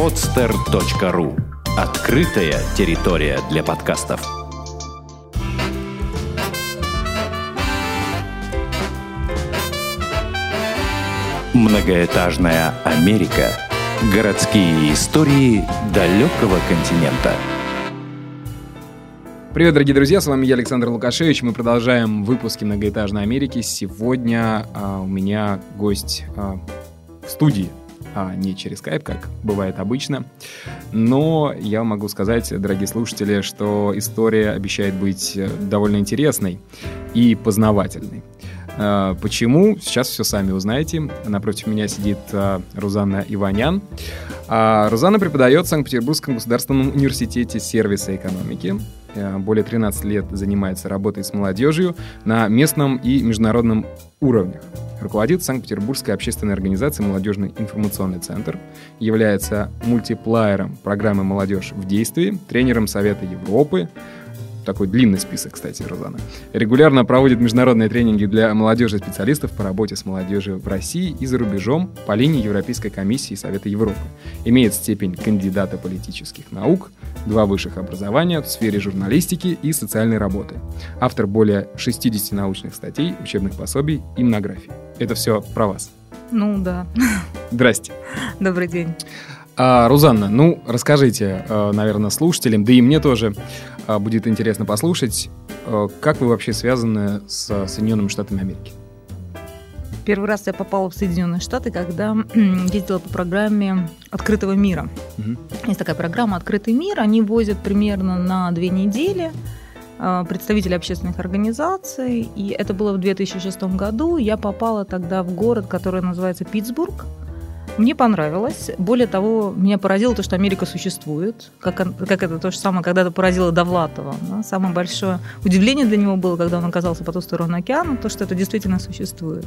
podster.ru Открытая территория для подкастов. Многоэтажная Америка. Городские истории далекого континента. Привет, дорогие друзья, с вами я, Александр Лукашевич. Мы продолжаем выпуски «Многоэтажной Америки». Сегодня а, у меня гость а, в студии а не через Skype, как бывает обычно. Но я могу сказать, дорогие слушатели, что история обещает быть э, довольно интересной и познавательной. А, почему? Сейчас все сами узнаете. Напротив меня сидит а, Рузанна Иванян. А, Рузанна преподает в Санкт-Петербургском государственном университете сервиса экономики. Э, более 13 лет занимается работой с молодежью на местном и международном уровнях. Руководит Санкт-Петербургской общественной организацией «Молодежный информационный центр», является мультиплеером программы «Молодежь в действии», тренером Совета Европы, такой длинный список, кстати, Розана. Регулярно проводит международные тренинги для молодежи специалистов по работе с молодежью в России и за рубежом по линии Европейской комиссии Совета Европы. Имеет степень кандидата политических наук, два высших образования в сфере журналистики и социальной работы. Автор более 60 научных статей, учебных пособий и монографий. Это все про вас. Ну да. Здрасте. Добрый день. А, Рузанна, ну расскажите, э, наверное, слушателям, да и мне тоже э, будет интересно послушать, э, как вы вообще связаны с Соединенными Штатами Америки? Первый раз я попала в Соединенные Штаты, когда ездила по программе «Открытого мира». Угу. Есть такая программа «Открытый мир». Они возят примерно на две недели представителей общественных организаций. И это было в 2006 году. Я попала тогда в город, который называется Питтсбург. Мне понравилось. Более того, меня поразило то, что Америка существует. Как, как это то же самое когда-то поразило Довлатова. Да? Самое большое удивление для него было, когда он оказался по ту сторону океана, то, что это действительно существует.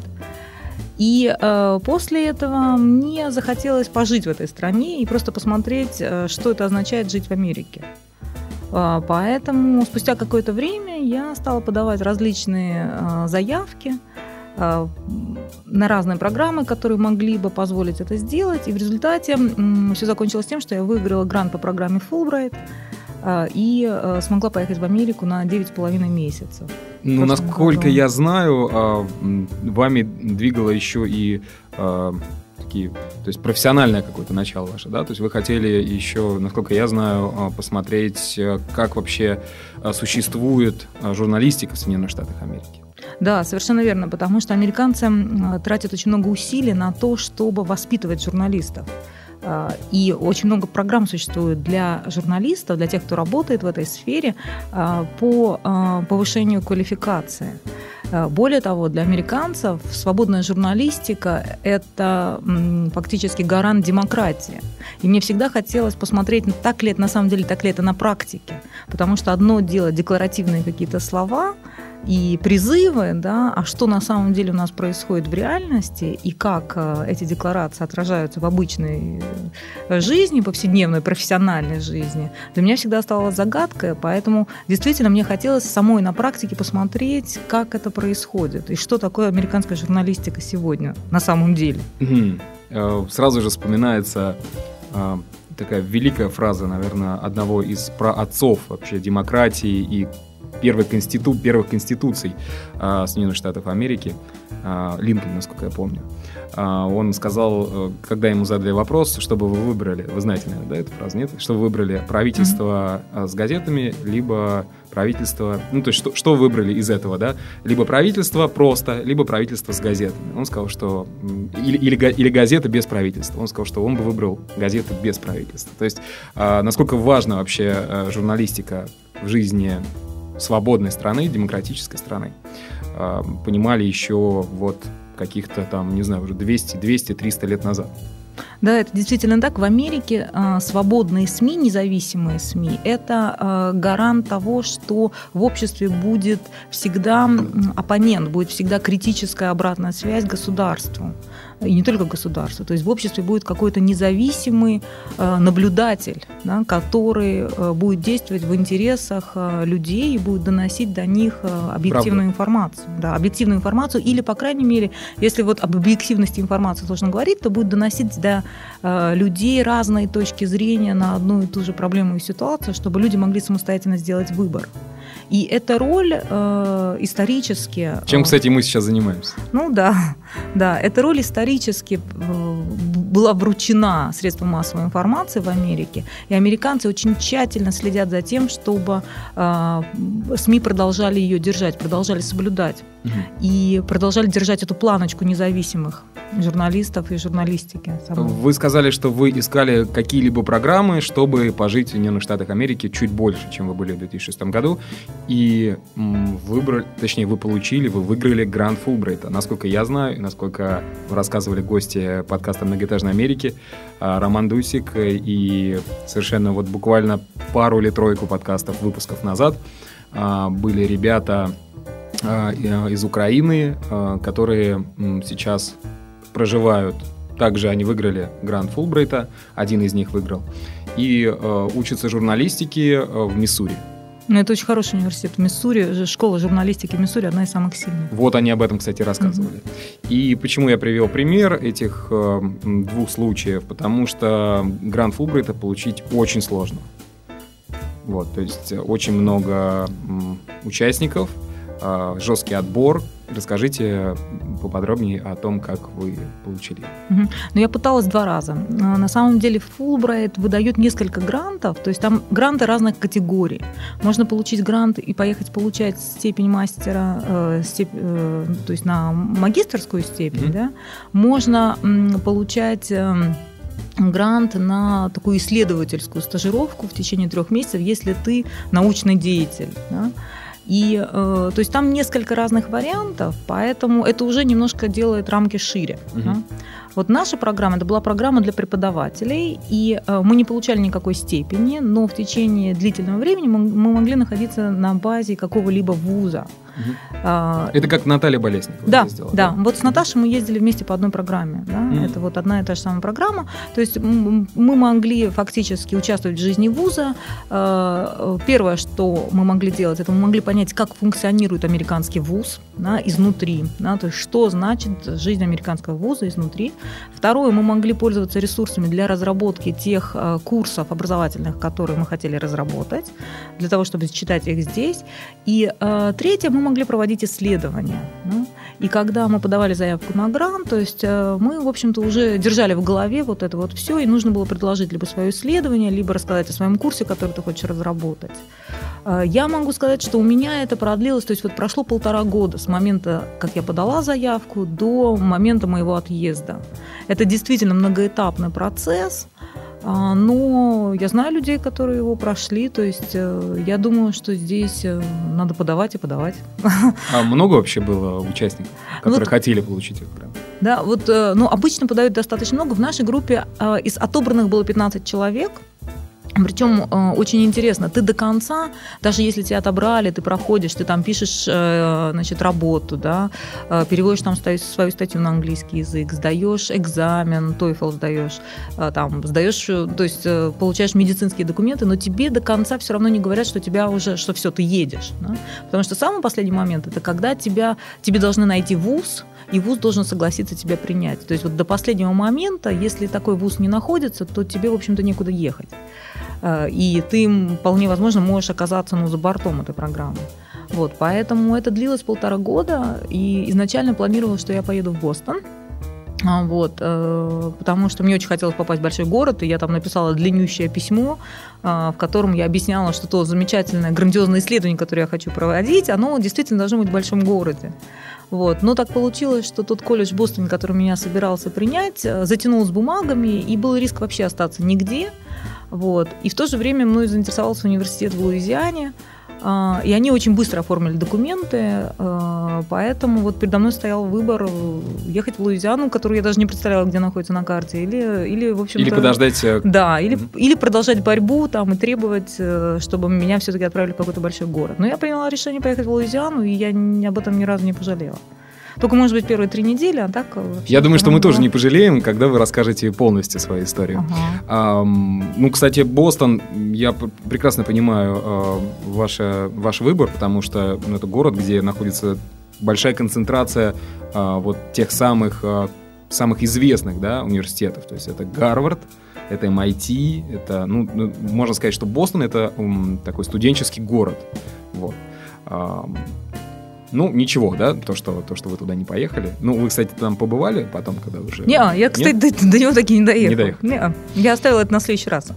И э, после этого мне захотелось пожить в этой стране и просто посмотреть, э, что это означает жить в Америке. Э, поэтому спустя какое-то время я стала подавать различные э, заявки – на разные программы, которые могли бы позволить это сделать. И в результате все закончилось тем, что я выиграла грант по программе Fulbright э, и э, смогла поехать в Америку на 9,5 месяцев. Ну, насколько году. я знаю, вами двигало еще и такие, то есть профессиональное какое-то начало ваше, да? То есть вы хотели еще, насколько я знаю, посмотреть, как вообще существует журналистика в Соединенных Штатах Америки. Да, совершенно верно, потому что американцы тратят очень много усилий на то, чтобы воспитывать журналистов. А, и очень много программ существует для журналистов, для тех, кто работает в этой сфере, а, по а, повышению квалификации. Более того, для американцев свободная журналистика – это фактически гарант демократии. И мне всегда хотелось посмотреть, так ли это на самом деле, так ли это на практике. Потому что одно дело декларативные какие-то слова – и призывы, да, а что на самом деле у нас происходит в реальности и как э, эти декларации отражаются в обычной э, жизни, повседневной, профессиональной жизни, для меня всегда оставалась загадкой, поэтому действительно мне хотелось самой на практике посмотреть, как это происходит и что такое американская журналистика сегодня на самом деле. Угу. Сразу же вспоминается такая великая фраза, наверное, одного из праотцов вообще демократии и первой конститу, первых конституций э, Соединенных Штатов Америки, э, Линкольн, насколько я помню. Э, он сказал, э, когда ему задали вопрос, чтобы вы выбрали, вы знаете, наверное, да, эту фразу, нет? Что вы выбрали, правительство mm-hmm. с газетами, либо правительство, ну, то есть что, что вы выбрали из этого, да? Либо правительство просто, либо правительство с газетами. Он сказал, что... Или, или, или газета без правительства. Он сказал, что он бы выбрал газеты без правительства. То есть э, насколько важна вообще э, журналистика в жизни свободной страны, демократической страны, а, понимали еще вот каких-то там, не знаю, уже 200, 200, 300 лет назад. Да, это действительно так. В Америке э, свободные СМИ, независимые СМИ, это э, гарант того, что в обществе будет всегда оппонент, будет всегда критическая обратная связь государству. и не только государство. То есть в обществе будет какой-то независимый э, наблюдатель, да, который э, будет действовать в интересах э, людей и будет доносить до них объективную Правда. информацию. Да, объективную информацию или, по крайней мере, если вот об объективности информации сложно говорить, то будет доносить до людей разные точки зрения на одну и ту же проблему и ситуацию, чтобы люди могли самостоятельно сделать выбор. И эта роль э, исторически... Чем, э, кстати, мы сейчас занимаемся. Ну да, да. Эта роль исторически э, была вручена средствам массовой информации в Америке. И американцы очень тщательно следят за тем, чтобы э, СМИ продолжали ее держать, продолжали соблюдать. Угу. И продолжали держать эту планочку независимых журналистов и журналистики. Самой. Вы сказали, что вы искали какие-либо программы, чтобы пожить в Соединенных Штатах Америки чуть больше, чем вы были в 2006 году, и выбрали, точнее, вы получили, вы выиграли грант Фулбрайта. Насколько я знаю, насколько рассказывали гости подкаста «Многоэтажной Америки», а, Роман Дусик и совершенно вот буквально пару или тройку подкастов, выпусков назад а, были ребята а, из Украины, которые сейчас проживают. Также они выиграли грант Фулбрайта, один из них выиграл. И э, учатся журналистике э, в Миссури. Ну, это очень хороший университет. В Миссури, школа журналистики в Миссури одна из самых сильных. Вот они об этом, кстати, рассказывали. Mm-hmm. И почему я привел пример этих э, двух случаев? Потому что грант Фулбрайта получить очень сложно. Вот, то есть очень много м, участников, э, жесткий отбор, Расскажите поподробнее о том, как вы получили. Угу. Ну, я пыталась два раза. А, на самом деле Фулбрайт выдает несколько грантов, то есть там гранты разных категорий. Можно получить грант и поехать получать степень мастера, э, степ, э, то есть на магистрскую степень, угу. да. Можно м, получать... Э, грант на такую исследовательскую стажировку в течение трех месяцев, если ты научный деятель. Да? И, э, то есть там несколько разных вариантов, поэтому это уже немножко делает рамки шире. Угу. Да? Вот наша программа, это была программа для преподавателей, и э, мы не получали никакой степени, но в течение длительного времени мы, мы могли находиться на базе какого-либо вуза. А, это как Наталья Болесникова да, ездила. Да, да. Вот с Наташей мы ездили вместе по одной программе. Да? Mm. Это вот одна и та же самая программа. То есть мы могли фактически участвовать в жизни вуза. А, первое, что мы могли делать, это мы могли понять, как функционирует американский вуз да, изнутри. Да? То есть что значит жизнь американского вуза изнутри. Второе, мы могли пользоваться ресурсами для разработки тех а, курсов образовательных, которые мы хотели разработать, для того, чтобы читать их здесь. И третье, мы могли проводить исследования. Ну, и когда мы подавали заявку на грант, то есть э, мы, в общем-то, уже держали в голове вот это вот все, и нужно было предложить либо свое исследование, либо рассказать о своем курсе, который ты хочешь разработать. Э, я могу сказать, что у меня это продлилось, то есть вот прошло полтора года с момента, как я подала заявку, до момента моего отъезда. Это действительно многоэтапный процесс, но я знаю людей, которые его прошли, то есть э, я думаю, что здесь э, надо подавать и подавать. А много вообще было участников, которые вот, хотели получить этот грант? Да, вот, э, ну, обычно подают достаточно много. В нашей группе из отобранных было 15 человек – причем э, очень интересно, ты до конца, даже если тебя отобрали, ты проходишь, ты там пишешь э, значит, работу, да, э, переводишь там свою статью на английский язык, сдаешь экзамен, TOEFL сдаешь, э, там, сдаешь, э, то есть э, получаешь медицинские документы, но тебе до конца все равно не говорят, что тебя уже, что все, ты едешь. Да? Потому что самый последний момент это когда тебя, тебе должны найти вуз, и вуз должен согласиться тебя принять. То есть вот до последнего момента, если такой вуз не находится, то тебе, в общем-то, некуда ехать. Э, и ты, вполне возможно, можешь оказаться ну, за бортом этой программы. Вот, поэтому это длилось полтора года, и изначально планировала, что я поеду в Бостон, а, вот, э, потому что мне очень хотелось попасть в большой город, и я там написала длиннющее письмо, э, в котором я объясняла, что то замечательное, грандиозное исследование, которое я хочу проводить, оно действительно должно быть в большом городе. Вот. Но так получилось, что тот колледж в Бостоне, который меня собирался принять, затянул с бумагами, и был риск вообще остаться нигде. Вот. И в то же время мной заинтересовался университет в Луизиане, и они очень быстро оформили документы, а, поэтому вот передо мной стоял выбор ехать в Луизиану, которую я даже не представляла, где находится на карте, или, или в общем Или подождать... Э, да, или, mm-hmm. или продолжать борьбу там и требовать, э, чтобы меня все-таки отправили в какой-то большой город. Но я приняла решение поехать в Луизиану, и я об этом ни разу не пожалела. Только, может быть, первые три недели, а так... Я думаю, что мы тоже не пожалеем, когда вы расскажете полностью свою историю. Ага. ну, кстати, Бостон, я прекрасно понимаю э, ваш, ваш выбор, потому что ну, это город, где находится большая концентрация э, вот тех самых, э, самых известных да, университетов. То есть это Гарвард, это MIT, это, ну, ну, можно сказать, что Бостон это um, такой студенческий город. Вот. Um, ну, ничего, да, то что, то, что вы туда не поехали. Ну, вы, кстати, там побывали потом, когда уже... Не, я, кстати, до, до него таки не доехал. Не доехал. Не, я оставила это на следующий раз.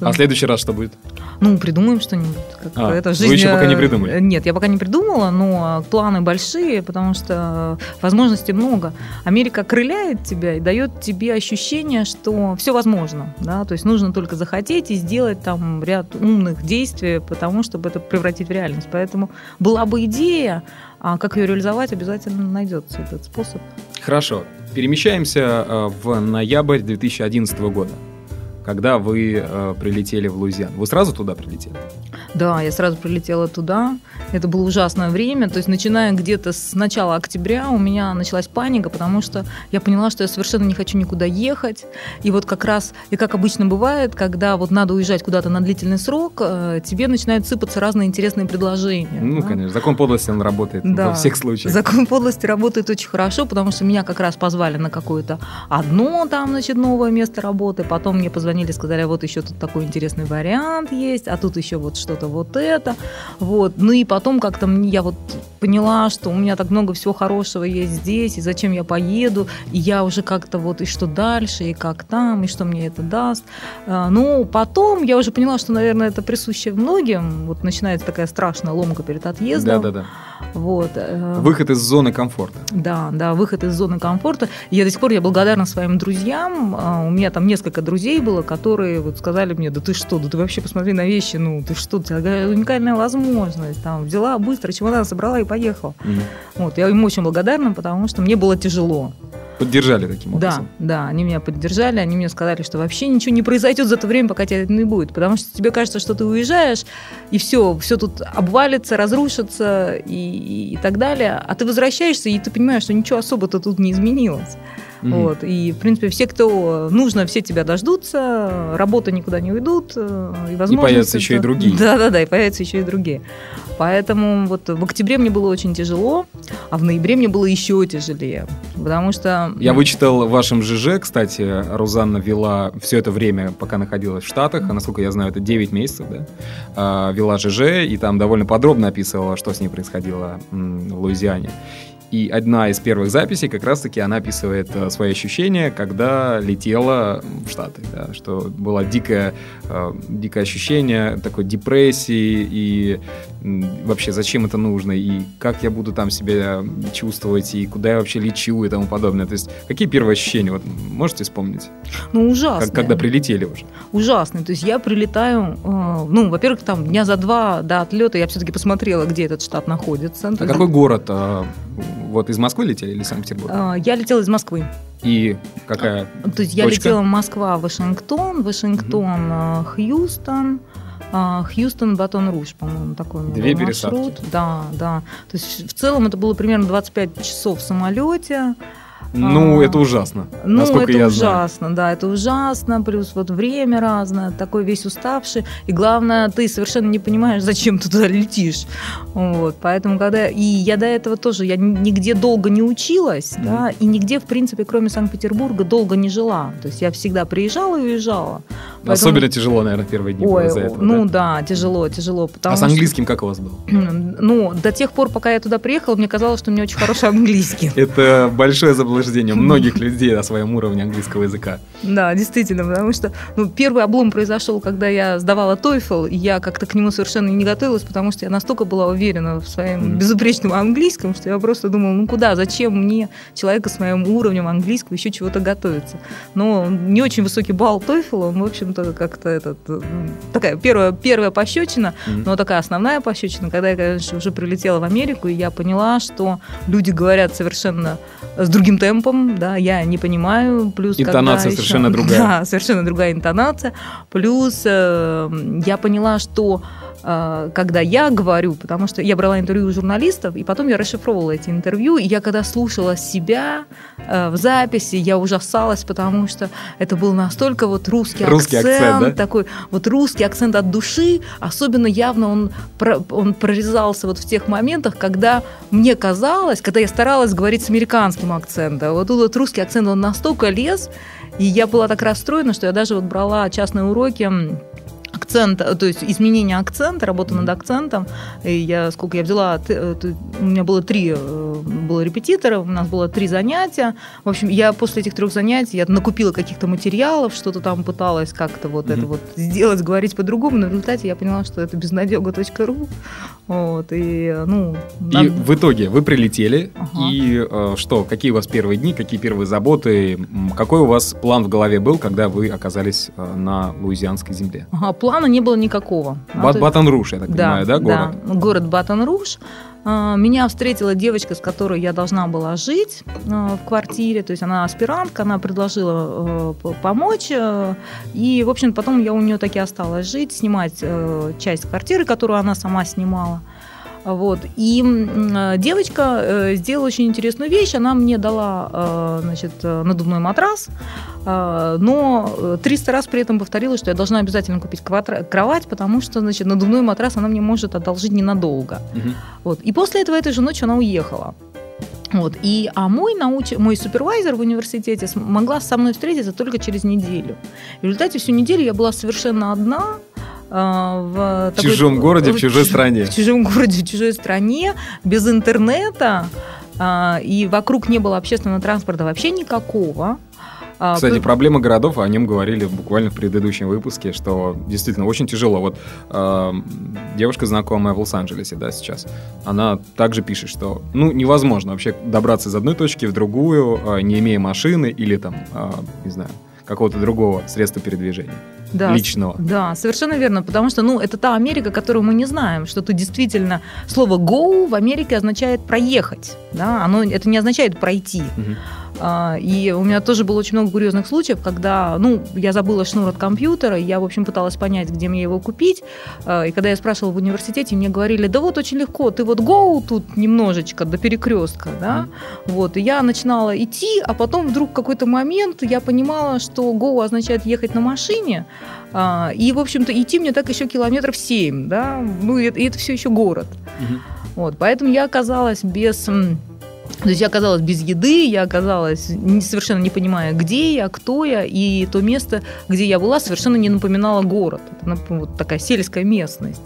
А в следующий раз что будет? Ну, придумаем что-нибудь. А, это жизнь... Вы еще пока не придумали? Нет, я пока не придумала, но планы большие, потому что возможностей много. Америка крыляет тебя и дает тебе ощущение, что все возможно. Да? То есть нужно только захотеть и сделать там ряд умных действий, потому чтобы это превратить в реальность. Поэтому была бы идея, а как ее реализовать, обязательно найдется этот способ. Хорошо. Перемещаемся э, в ноябрь 2011 года когда вы э, прилетели в Луизиану. Вы сразу туда прилетели? Да, я сразу прилетела туда. Это было ужасное время. То есть, начиная где-то с начала октября, у меня началась паника, потому что я поняла, что я совершенно не хочу никуда ехать. И вот как раз, и как обычно бывает, когда вот надо уезжать куда-то на длительный срок, э, тебе начинают сыпаться разные интересные предложения. Ну, да? конечно. Закон подлости, он работает да. во всех случаях. Закон подлости работает очень хорошо, потому что меня как раз позвали на какое-то одно там, значит, новое место работы. Потом мне позвонили, сказали, вот еще тут такой интересный вариант есть, а тут еще вот что-то вот это. Вот. Ну и потом как-то я вот поняла, что у меня так много всего хорошего есть здесь, и зачем я поеду, и я уже как-то вот, и что дальше, и как там, и что мне это даст. А, ну, потом я уже поняла, что, наверное, это присуще многим. Вот начинается такая страшная ломка перед отъездом. Да, да, да. Вот. Э, выход из зоны комфорта. Да, да, выход из зоны комфорта. Я до сих пор я благодарна своим друзьям. А, у меня там несколько друзей было, которые вот сказали мне, да ты что, да ты вообще посмотри на вещи, ну ты что, у тебя уникальная возможность. Там взяла быстро чемодан, собрала и поехал. Mm-hmm. Вот, я им очень благодарна, потому что мне было тяжело. Поддержали таким образом? Да, да, они меня поддержали, они мне сказали, что вообще ничего не произойдет за то время, пока тебя это не будет, потому что тебе кажется, что ты уезжаешь, и все, все тут обвалится, разрушится и, и так далее, а ты возвращаешься, и ты понимаешь, что ничего особо-то тут не изменилось. Mm-hmm. Вот. И, в принципе, все, кто нужно, все тебя дождутся, работа никуда не уйдут. Э, и, и появятся еще и другие. Да-да-да, и появятся еще и другие. Поэтому вот в октябре мне было очень тяжело, а в ноябре мне было еще тяжелее. Потому что... Я вычитал в вашем ЖЖ, кстати, Рузанна вела все это время, пока находилась в Штатах, а насколько я знаю, это 9 месяцев, да, а, вела ЖЖ, и там довольно подробно описывала, что с ней происходило в Луизиане. И одна из первых записей как раз-таки она описывает э, свои ощущения, когда летела в Штаты, да, что было дикое, э, дикое ощущение такой депрессии и вообще зачем это нужно, и как я буду там себя чувствовать, и куда я вообще лечу и тому подобное. То есть какие первые ощущения, вот можете вспомнить? Ну, ужасно. Как, когда прилетели уже? Ужасно. То есть я прилетаю, э, ну, во-первых, там дня за два до отлета я все-таки посмотрела, где этот штат находится. А какой город? А, вот из Москвы летели или Санкт-Петербурга? Я летела из Москвы. И какая То есть точка? я летела Москва, Вашингтон, Вашингтон, угу. Хьюстон, а, Хьюстон, Батон Руж, по-моему, такой Две маршрут. Пересадки. Да, да. То есть в целом это было примерно 25 часов в самолете. Ну, а, это ужасно. Ну, это я ужасно, знаю. да, это ужасно. Плюс вот время разное, такой весь уставший. И главное, ты совершенно не понимаешь, зачем ты туда летишь. Вот, поэтому, когда... И я до этого тоже, я нигде долго не училась, mm. да, и нигде, в принципе, кроме Санкт-Петербурга, долго не жила. То есть я всегда приезжала и уезжала. Поэтому... Особенно тяжело, наверное, первые дни Ой, из-за этого, Ну да? да, тяжело, тяжело. Потому а с английским что... как у вас было? Ну, до тех пор, пока я туда приехала, мне казалось, что у меня очень хороший английский. Это большое заблуждение многих людей на своем уровне английского языка. Да, действительно, потому что ну, первый облом произошел, когда я сдавала TOEFL, и я как-то к нему совершенно не готовилась, потому что я настолько была уверена в своем безупречном английском, что я просто думала, ну куда, зачем мне человека с моим уровнем английского еще чего-то готовиться. Но не очень высокий балл TOEFL, он, в общем-то, как-то этот, такая первая, первая пощечина, mm. но такая основная пощечина, когда я, конечно, уже прилетела в Америку, и я поняла, что люди говорят совершенно с другим темпом, да, я не понимаю, плюс интонация совершенно еще, другая, да, совершенно другая интонация, плюс э, я поняла, что Э, когда я говорю, потому что я брала интервью у журналистов, и потом я расшифровывала эти интервью, и я когда слушала себя э, в записи, я ужасалась, потому что это был настолько вот русский, русский акцент, акцент да? такой вот русский акцент от души, особенно явно он, он прорезался вот в тех моментах, когда мне казалось, когда я старалась говорить с американским акцентом, вот тут вот русский акцент, он настолько лез, и я была так расстроена, что я даже вот брала частные уроки акцент, то есть изменение акцента, работа над акцентом. И я, сколько я взяла, э, у меня было три э, было репетитора, у нас было три занятия. В общем, я после этих трех занятий я накупила каких-то материалов, что-то там пыталась как-то вот mm-hmm. это вот сделать, говорить по-другому, но в результате я поняла, что это безнадега.ру. Вот, и, ну, и в итоге вы прилетели, ага. и э, что, какие у вас первые дни, какие первые заботы, какой у вас план в голове был, когда вы оказались э, на луизианской земле? Ага, плана не было никакого. Бат Батон-Руш, я так да, понимаю, да, город? Да, город Батон-Руш. А, меня встретила девочка, с которой я должна была жить а, в квартире, то есть она аспирантка, она предложила э, помочь, э, и, в общем, потом я у нее таки осталась жить, снимать э, часть квартиры, которую она сама снимала. Вот. И девочка э, сделала очень интересную вещь. Она мне дала э, значит, э, надувной матрас, но 300 раз при этом повторила, что я должна обязательно купить кровать, потому что значит, надувной матрас она мне может одолжить ненадолго. Угу. Вот. И после этого этой же ночью она уехала. Вот. И, а мой, науч... мой супервайзер в университете могла со мной встретиться только через неделю. В результате всю неделю я была совершенно одна, в, в чужом городе, в чужой стране. В чужом городе, в чужой стране, без интернета, а, и вокруг не было общественного транспорта вообще никакого. А, Кстати, проблема городов, о нем говорили буквально в предыдущем выпуске, что действительно очень тяжело. Вот э, девушка знакомая в Лос-Анджелесе, да, сейчас, она также пишет, что ну невозможно вообще добраться из одной точки в другую, э, не имея машины или там, э, не знаю, какого-то другого средства передвижения да, личного. Да, совершенно верно, потому что, ну, это та Америка, которую мы не знаем, что тут действительно слово go в Америке означает проехать, да, оно это не означает пройти. Угу. А, и у меня тоже было очень много курьезных случаев, когда, ну, я забыла шнур от компьютера, я, в общем, пыталась понять, где мне его купить. А, и когда я спрашивала в университете, мне говорили, да вот очень легко, ты вот go тут немножечко до перекрестка, да, mm. вот. И я начинала идти, а потом вдруг в какой-то момент я понимала, что go означает ехать на машине, а, и, в общем-то, идти мне так еще километров 7, да, ну, и это, и это все еще город. Mm-hmm. Вот, поэтому я оказалась без то есть я оказалась без еды, я оказалась совершенно не понимая, где я, кто я, и то место, где я была, совершенно не напоминало город. Это вот такая сельская местность.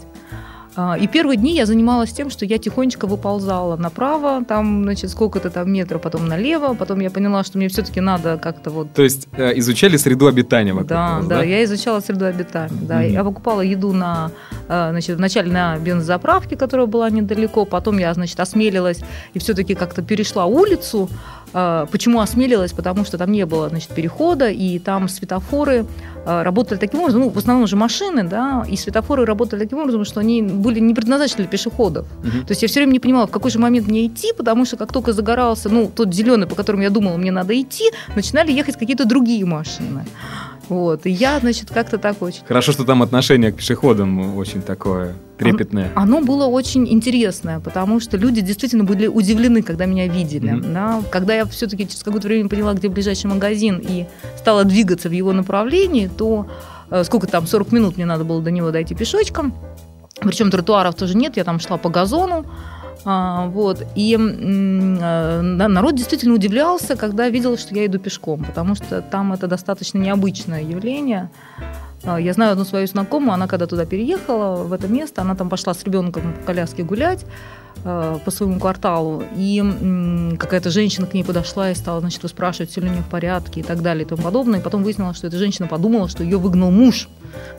А, и первые дни я занималась тем, что я тихонечко выползала направо, там, значит, сколько-то там метров, потом налево, потом я поняла, что мне все-таки надо как-то вот... То есть э, изучали среду обитания вокруг да, вас, да, да, я изучала среду обитания, да. Mm-hmm. Я покупала еду на, э, значит, вначале на бензозаправке, которая была недалеко, потом я, значит, осмелилась и все-таки как-то перешла улицу, почему осмелилась? Потому что там не было значит, перехода, и там светофоры а, работали таким образом, ну, в основном же машины, да, и светофоры работали таким образом, что они были не предназначены для пешеходов. Угу. То есть я все время не понимала, в какой же момент мне идти, потому что как только загорался, ну, тот зеленый, по которому я думала, мне надо идти, начинали ехать какие-то другие машины. Вот. И я, значит, как-то так очень... Хорошо, что там отношение к пешеходам очень такое трепетное. Оно было очень интересное, потому что люди действительно были удивлены, когда меня видели. Mm-hmm. Да? Когда я все-таки через какое-то время поняла, где ближайший магазин, и стала двигаться в его направлении, то э, сколько там, 40 минут мне надо было до него дойти пешочком. Причем тротуаров тоже нет, я там шла по газону. А, вот. И э, народ действительно удивлялся, когда видел, что я иду пешком, потому что там это достаточно необычное явление. А, я знаю одну свою знакомую, она когда туда переехала, в это место, она там пошла с ребенком в коляске гулять по своему кварталу, и какая-то женщина к ней подошла и стала, значит, спрашивать, все ли у нее в порядке и так далее и тому подобное. И потом выяснилось, что эта женщина подумала, что ее выгнал муж,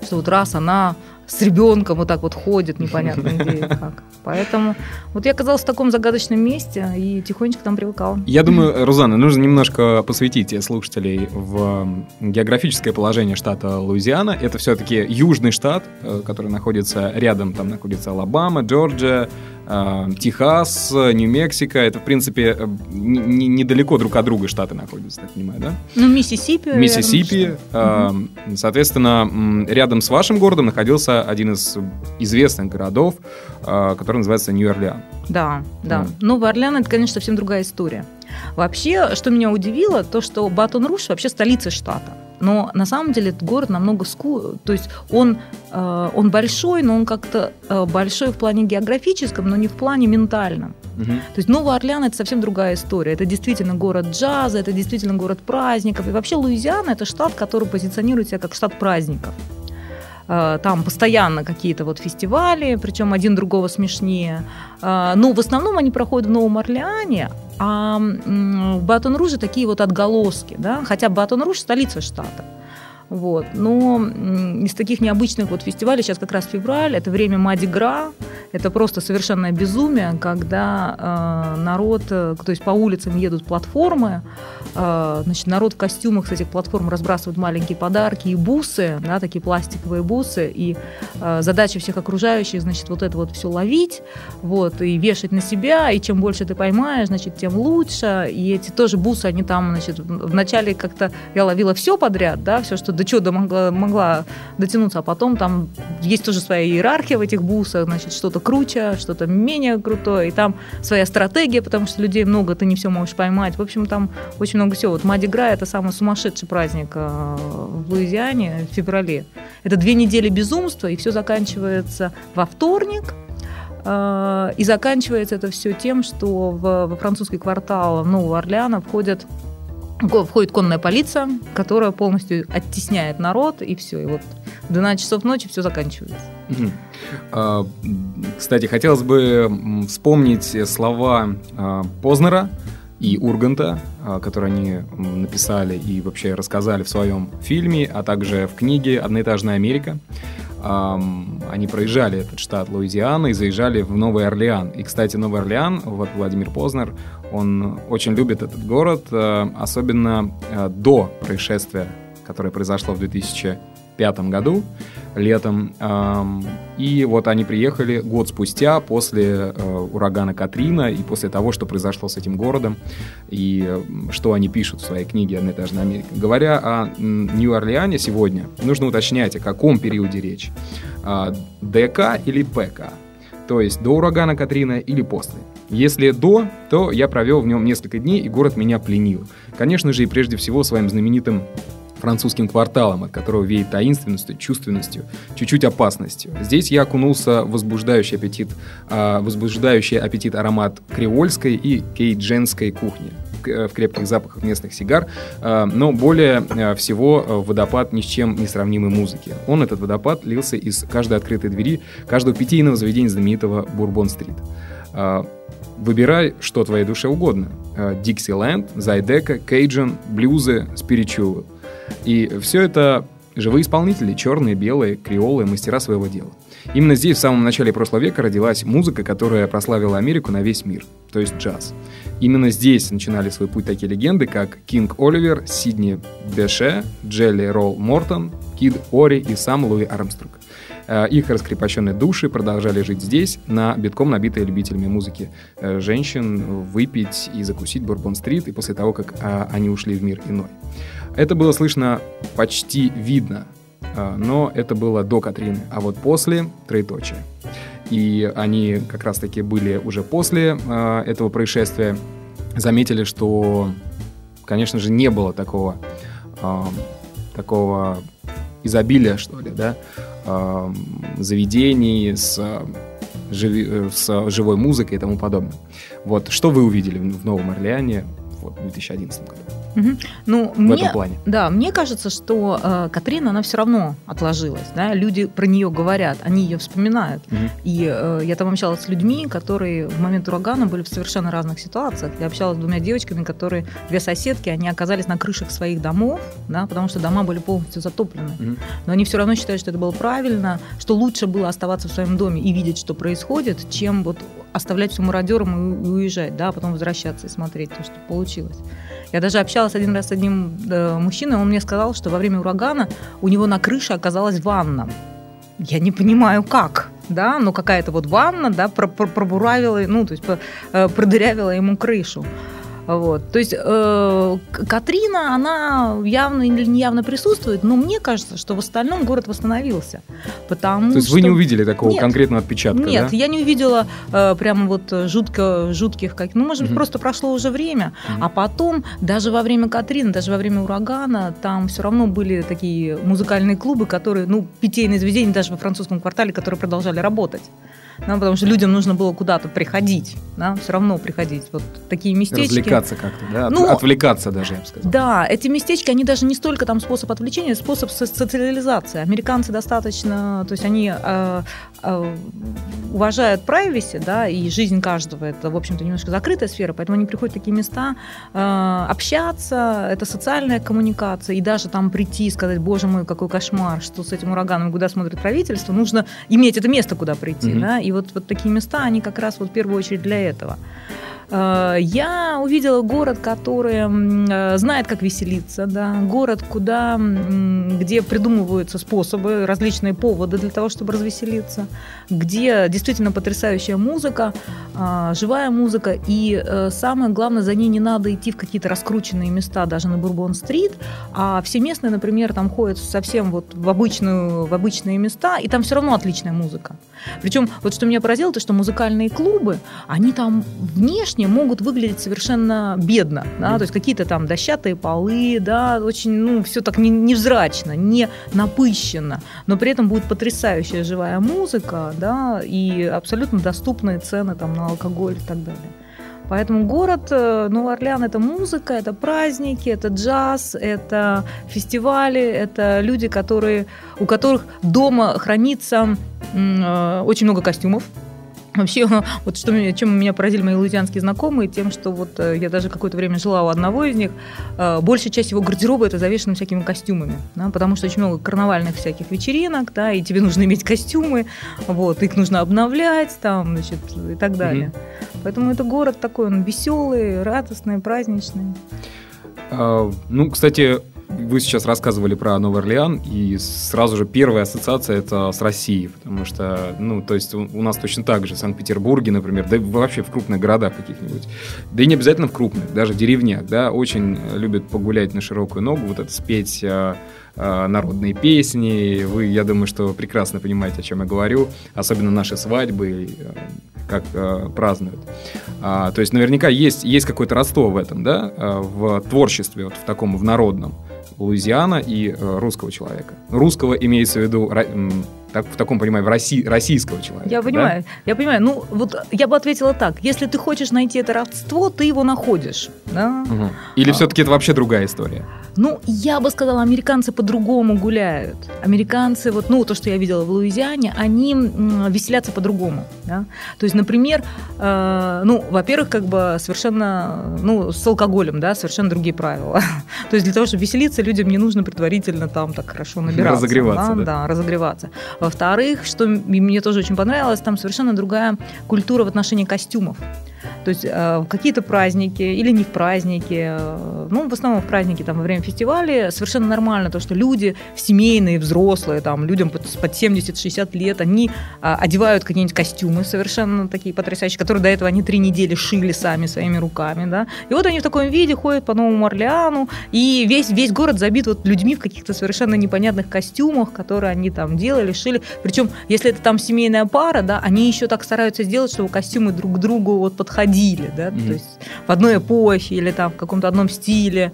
что вот раз она с ребенком вот так вот ходит, непонятно где и как. Поэтому вот я оказалась в таком загадочном месте и тихонечко там привыкала. Я думаю, Рузанна, нужно немножко посвятить слушателей в географическое положение штата Луизиана. Это все-таки южный штат, э, который находится рядом, там находится Алабама, Джорджия, э, Техас, Нью-Мексико. Это, в принципе, недалеко друг от друга штаты находятся, так понимаю, да? Ну, Миссисипи. Миссисипи. Э, соответственно, рядом с вашим городом находился один из известных городов, э, который называется Нью-Орлеан. Да, да. Mm. Новый Орлеан – это, конечно, совсем другая история. Вообще, что меня удивило, то, что Батон-Руш вообще столица штата. Но на самом деле этот город намного ску... То есть он, э, он большой, но он как-то э, большой в плане географическом, но не в плане ментальном. Угу. То есть Новый Орлеан это совсем другая история. Это действительно город джаза, это действительно город праздников. И вообще Луизиана это штат, который позиционирует себя как штат праздников. Э, там постоянно какие-то вот фестивали, причем один другого смешнее. Э, но в основном они проходят в Новом Орлеане, а в Батон-Руже такие вот отголоски, да, хотя Батон-Руж столица штата. Вот. Но из таких необычных вот фестивалей, сейчас как раз февраль, это время Мади Гра, это просто совершенное безумие, когда э, народ, э, то есть по улицам едут платформы, э, значит, народ в костюмах с этих платформ разбрасывают маленькие подарки и бусы, да, такие пластиковые бусы, и э, задача всех окружающих, значит, вот это вот все ловить, вот, и вешать на себя, и чем больше ты поймаешь, значит, тем лучше, и эти тоже бусы, они там, значит, вначале как-то я ловила все подряд, да, все, что до чего до могла, могла дотянуться, а потом там есть тоже своя иерархия в этих бусах, значит, что-то круче, что-то менее крутое, и там своя стратегия, потому что людей много, ты не все можешь поймать. В общем, там очень много всего. Вот Мади Гра – это самый сумасшедший праздник э, в Луизиане в феврале. Это две недели безумства, и все заканчивается во вторник, э, и заканчивается это все тем, что во французский квартал Нового Орлеана входят входит конная полиция, которая полностью оттесняет народ, и все. И вот в 12 часов ночи все заканчивается. А, кстати, хотелось бы вспомнить слова а, Познера и Урганта, а, которые они написали и вообще рассказали в своем фильме, а также в книге «Одноэтажная Америка». Они проезжали этот штат Луизиана и заезжали в Новый Орлеан. И, кстати, Новый Орлеан, вот Владимир Познер, он очень любит этот город, э, особенно э, до происшествия, которое произошло в 2005 году, летом. И вот они приехали год спустя после э, урагана Катрина и после того, что произошло с этим городом, и что они пишут в своей книге «Одноэтажная Америка». Говоря о Нью-Орлеане сегодня, нужно уточнять, о каком периоде речь. А, ДК или ПК? То есть до урагана Катрина или после? Если до, то я провел в нем несколько дней, и город меня пленил. Конечно же, и прежде всего своим знаменитым французским кварталом, от которого веет таинственностью, чувственностью, чуть-чуть опасностью. Здесь я окунулся в возбуждающий аппетит, э, возбуждающий аппетит аромат креольской и кейдженской кухни в крепких запахах местных сигар, но более э, всего э, водопад ни с чем не сравнимой музыки. Он, этот водопад, лился из каждой открытой двери каждого питейного заведения знаменитого Бурбон-стрит. Выбирай, что твоей душе угодно. Диксиленд, Зайдека, Кейджен, блюзы, спиричуалы. И все это живые исполнители, черные, белые, креолы, мастера своего дела. Именно здесь в самом начале прошлого века родилась музыка, которая прославила Америку на весь мир, то есть джаз. Именно здесь начинали свой путь такие легенды, как Кинг Оливер, Сидни Беше, Джелли Ролл Мортон, Кид Ори и сам Луи Армстронг. Э, их раскрепощенные души продолжали жить здесь, на битком набитые любителями музыки э, женщин, выпить и закусить Бурбон-стрит, и после того, как э, они ушли в мир иной. Это было слышно почти видно, но это было до Катрины, а вот после — троеточие. И они как раз-таки были уже после этого происшествия, заметили, что, конечно же, не было такого, такого изобилия, что ли, да, заведений с, живи, с живой музыкой и тому подобное. Вот что вы увидели в Новом Орлеане вот, в 2011 году? Угу. Ну, в мне, этом плане. Да, мне кажется, что э, Катрина, она все равно отложилась. Да? Люди про нее говорят, они ее вспоминают. Угу. И э, я там общалась с людьми, которые в момент урагана были в совершенно разных ситуациях. Я общалась с двумя девочками, которые, две соседки, они оказались на крышах своих домов, да, потому что дома были полностью затоплены. Угу. Но они все равно считают, что это было правильно, что лучше было оставаться в своем доме и видеть, что происходит, чем вот оставлять все мародерам и уезжать, да, а потом возвращаться и смотреть то, что получилось. Я даже общалась один раз с одним э, мужчиной, он мне сказал, что во время урагана у него на крыше оказалась ванна. Я не понимаю, как. да, но какая-то вот ванна, да, пробуравила, ну, то есть э, продырявила ему крышу. Вот. То есть э, Катрина, она явно или неявно присутствует, но мне кажется, что в остальном город восстановился. Потому То есть что... вы не увидели такого нет, конкретного отпечатка, Нет, да? я не увидела э, прямо вот жутко, жутких, как, ну, может быть, угу. просто прошло уже время, угу. а потом, даже во время Катрины, даже во время урагана, там все равно были такие музыкальные клубы, которые, ну, питейные заведения даже во французском квартале, которые продолжали работать да, потому что людям нужно было куда-то приходить, да, все равно приходить. Вот такие местечки. Развлекаться как-то, да, ну, отвлекаться даже, я бы сказал. Да, эти местечки, они даже не столько там способ отвлечения, способ социализации. Американцы достаточно, то есть они э, уважают privacy, да, и жизнь каждого, это, в общем-то, немножко закрытая сфера, поэтому они приходят в такие места э, общаться, это социальная коммуникация, и даже там прийти и сказать, боже мой, какой кошмар, что с этим ураганом, куда смотрит правительство, нужно иметь это место, куда прийти, mm-hmm. да, и вот, вот такие места, они как раз вот в первую очередь для этого. Э, я увидела город, который э, знает, как веселиться, да, город, куда, где придумываются способы, различные поводы для того, чтобы развеселиться, где действительно потрясающая музыка, э, живая музыка, и самое главное, за ней не надо идти в какие-то раскрученные места, даже на Бурбон-стрит, а все местные, например, там ходят совсем вот в, обычную, в обычные места, и там все равно отличная музыка. Причем вот что меня поразило, то что музыкальные клубы, они там внешне могут выглядеть совершенно бедно, да, то есть какие-то там дощатые полы, да, очень, ну, все так невзрачно, не напыщенно, но при этом будет потрясающая живая музыка, да, и абсолютно доступные цены там на алкоголь и так далее. Поэтому город э, Новый Орлеан – это музыка, это праздники, это джаз, это фестивали, это люди, которые, у которых дома хранится э, очень много костюмов, Вообще, вот что меня, чем меня поразили мои луизианские знакомые, тем, что вот э, я даже какое-то время жила у одного из них, э, большая часть его гардероба это завешена всякими костюмами, да, потому что очень много карнавальных всяких вечеринок, да, и тебе нужно иметь костюмы, вот, их нужно обновлять, там, значит, и так далее. Mm-hmm. Поэтому это город такой, он веселый, радостный, праздничный. А, ну, кстати, вы сейчас рассказывали про Новый Орлеан, и сразу же первая ассоциация это с Россией, потому что, ну, то есть у, нас точно так же, в Санкт-Петербурге, например, да вообще в крупных городах каких-нибудь, да и не обязательно в крупных, даже в деревнях, да, очень любят погулять на широкую ногу, вот это спеть а, а, народные песни. Вы, я думаю, что прекрасно понимаете, о чем я говорю, особенно наши свадьбы, э, как э, празднуют. А, то есть наверняка есть, есть какое-то родство в этом, да, э, в творчестве, вот в таком, в народном. Луизиана и э, русского человека. Русского имеется в виду так, в таком понимаю, в России, российского человека. Я понимаю, да? я понимаю. Ну, вот я бы ответила так. Если ты хочешь найти это родство, ты его находишь. Да? Угу. Или а. все-таки это вообще другая история? Ну, я бы сказала, американцы по-другому гуляют. Американцы, вот, ну, то, что я видела в Луизиане, они веселятся по-другому. Да? То есть, например, э, ну, во-первых, как бы совершенно, ну, с алкоголем, да, совершенно другие правила. то есть, для того, чтобы веселиться, людям не нужно предварительно там так хорошо набираться. Разогреваться, да? Да, да разогреваться. Во-вторых, что мне тоже очень понравилось, там совершенно другая культура в отношении костюмов. То есть э, какие-то праздники или не в праздники, э, ну, в основном в праздники, там, во время фестиваля совершенно нормально то, что люди семейные, взрослые, там, людям под, под 70-60 лет, они э, одевают какие-нибудь костюмы совершенно такие потрясающие, которые до этого они три недели шили сами своими руками, да. И вот они в таком виде ходят по Новому Орлеану, и весь, весь город забит вот людьми в каких-то совершенно непонятных костюмах, которые они там делали, шили. Причем, если это там семейная пара, да, они еще так стараются сделать, чтобы костюмы друг к другу вот подходили ходили, да, mm-hmm. то есть в одной эпохе или там в каком-то одном стиле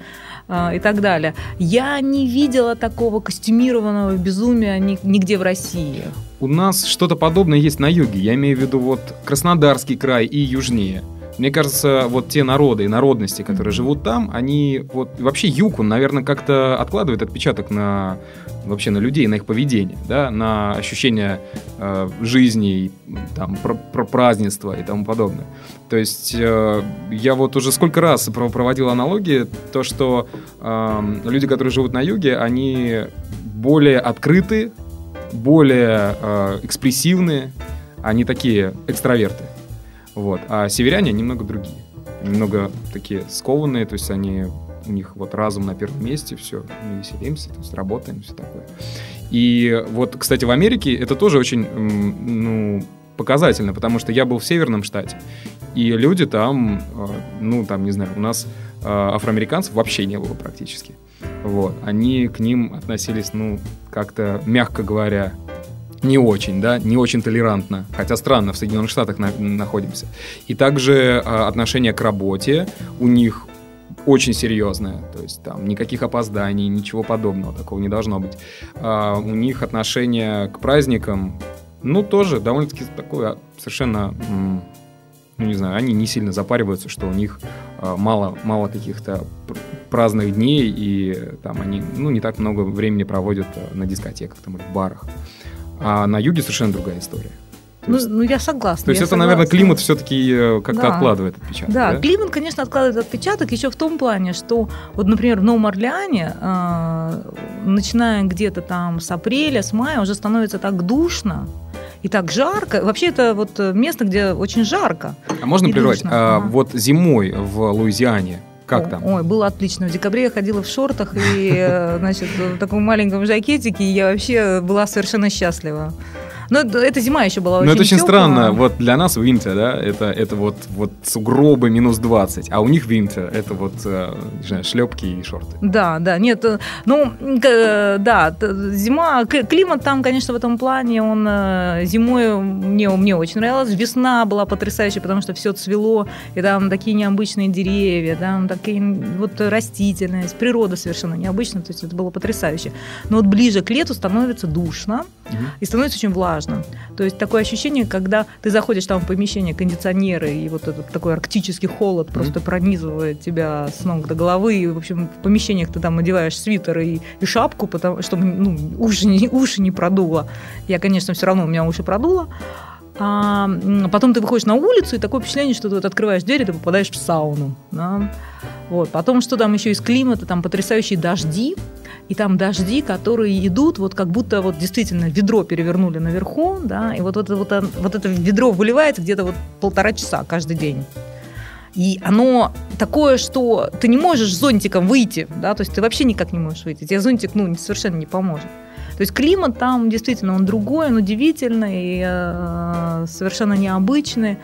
э, и так далее. Я не видела такого костюмированного безумия ни, нигде в России. У нас что-то подобное есть на юге. Я имею в виду вот Краснодарский край и южнее. Мне кажется, вот те народы и народности, которые живут там, они вот вообще юг, он, наверное, как-то откладывает отпечаток на вообще на людей, на их поведение, да, на ощущение э, жизни, там, про, про празднества и тому подобное. То есть э, я вот уже сколько раз проводил аналогии, то, что э, люди, которые живут на юге, они более открыты, более э, экспрессивные, они такие экстраверты. Вот. А северяне немного другие. Немного такие скованные, то есть они у них вот разум на первом месте, все, мы веселимся, то есть работаем, все такое. И вот, кстати, в Америке это тоже очень, ну, показательно, потому что я был в северном штате, и люди там, э, ну, там, не знаю, у нас э, афроамериканцев вообще не было практически. Вот. Они к ним относились, ну, как-то, мягко говоря, не очень, да, не очень толерантно, хотя странно, в Соединенных Штатах на, находимся. И также а, отношение к работе у них очень серьезное, то есть там никаких опозданий, ничего подобного такого не должно быть. А, у них отношение к праздникам, ну, тоже довольно-таки такое совершенно, ну, не знаю, они не сильно запариваются, что у них а, мало, мало каких-то праздных дней, и там они, ну, не так много времени проводят на дискотеках там, или в барах. А на юге совершенно другая история. Ну, есть, ну, я согласна. То есть это, согласна. наверное, климат все-таки э, как-то да. откладывает отпечаток. Да, да, климат, конечно, откладывает отпечаток еще в том плане, что вот, например, в Новом Орлеане, э, начиная где-то там с апреля, с мая, уже становится так душно, и так жарко. Вообще это вот место, где очень жарко. А можно прервать? А, ага. Вот зимой в Луизиане как там? Ой, было отлично. В декабре я ходила в шортах и, э, значит, в таком маленьком жакетике, и я вообще была совершенно счастлива. Но это зима еще была очень Но это очень теплая. странно. Вот для нас winter, да, это, это вот, вот сугробы минус 20, а у них winter, это вот, э, не знаю, шлепки и шорты. Да, да, нет, э, ну, да, зима, климат там, конечно, в этом плане, он э, зимой мне, мне очень нравилось, весна была потрясающая, потому что все цвело, и там такие необычные деревья, там такие вот растительность, природа совершенно необычная, то есть это было потрясающе. Но вот ближе к лету становится душно, угу. и становится очень влажно важно. То есть такое ощущение, когда ты заходишь там в помещение, кондиционеры, и вот этот такой арктический холод mm-hmm. просто пронизывает тебя с ног до головы. И, в общем, в помещениях ты там одеваешь свитер и, и шапку, потому, чтобы ну, уши, не, уши не продуло. Я, конечно, все равно у меня уши продуло. А потом ты выходишь на улицу, и такое впечатление, что ты вот открываешь дверь, и ты попадаешь в сауну. Да? Вот. Потом, что там еще из климата, там потрясающие дожди, и там дожди, которые идут, вот как будто вот действительно ведро перевернули наверху, да, и вот это, вот, вот это ведро выливается где-то вот полтора часа каждый день. И оно такое, что ты не можешь зонтиком выйти, да, то есть ты вообще никак не можешь выйти. Тебе зонтик, ну, совершенно не поможет. То есть климат там действительно он другой, он удивительный, э, совершенно необычный.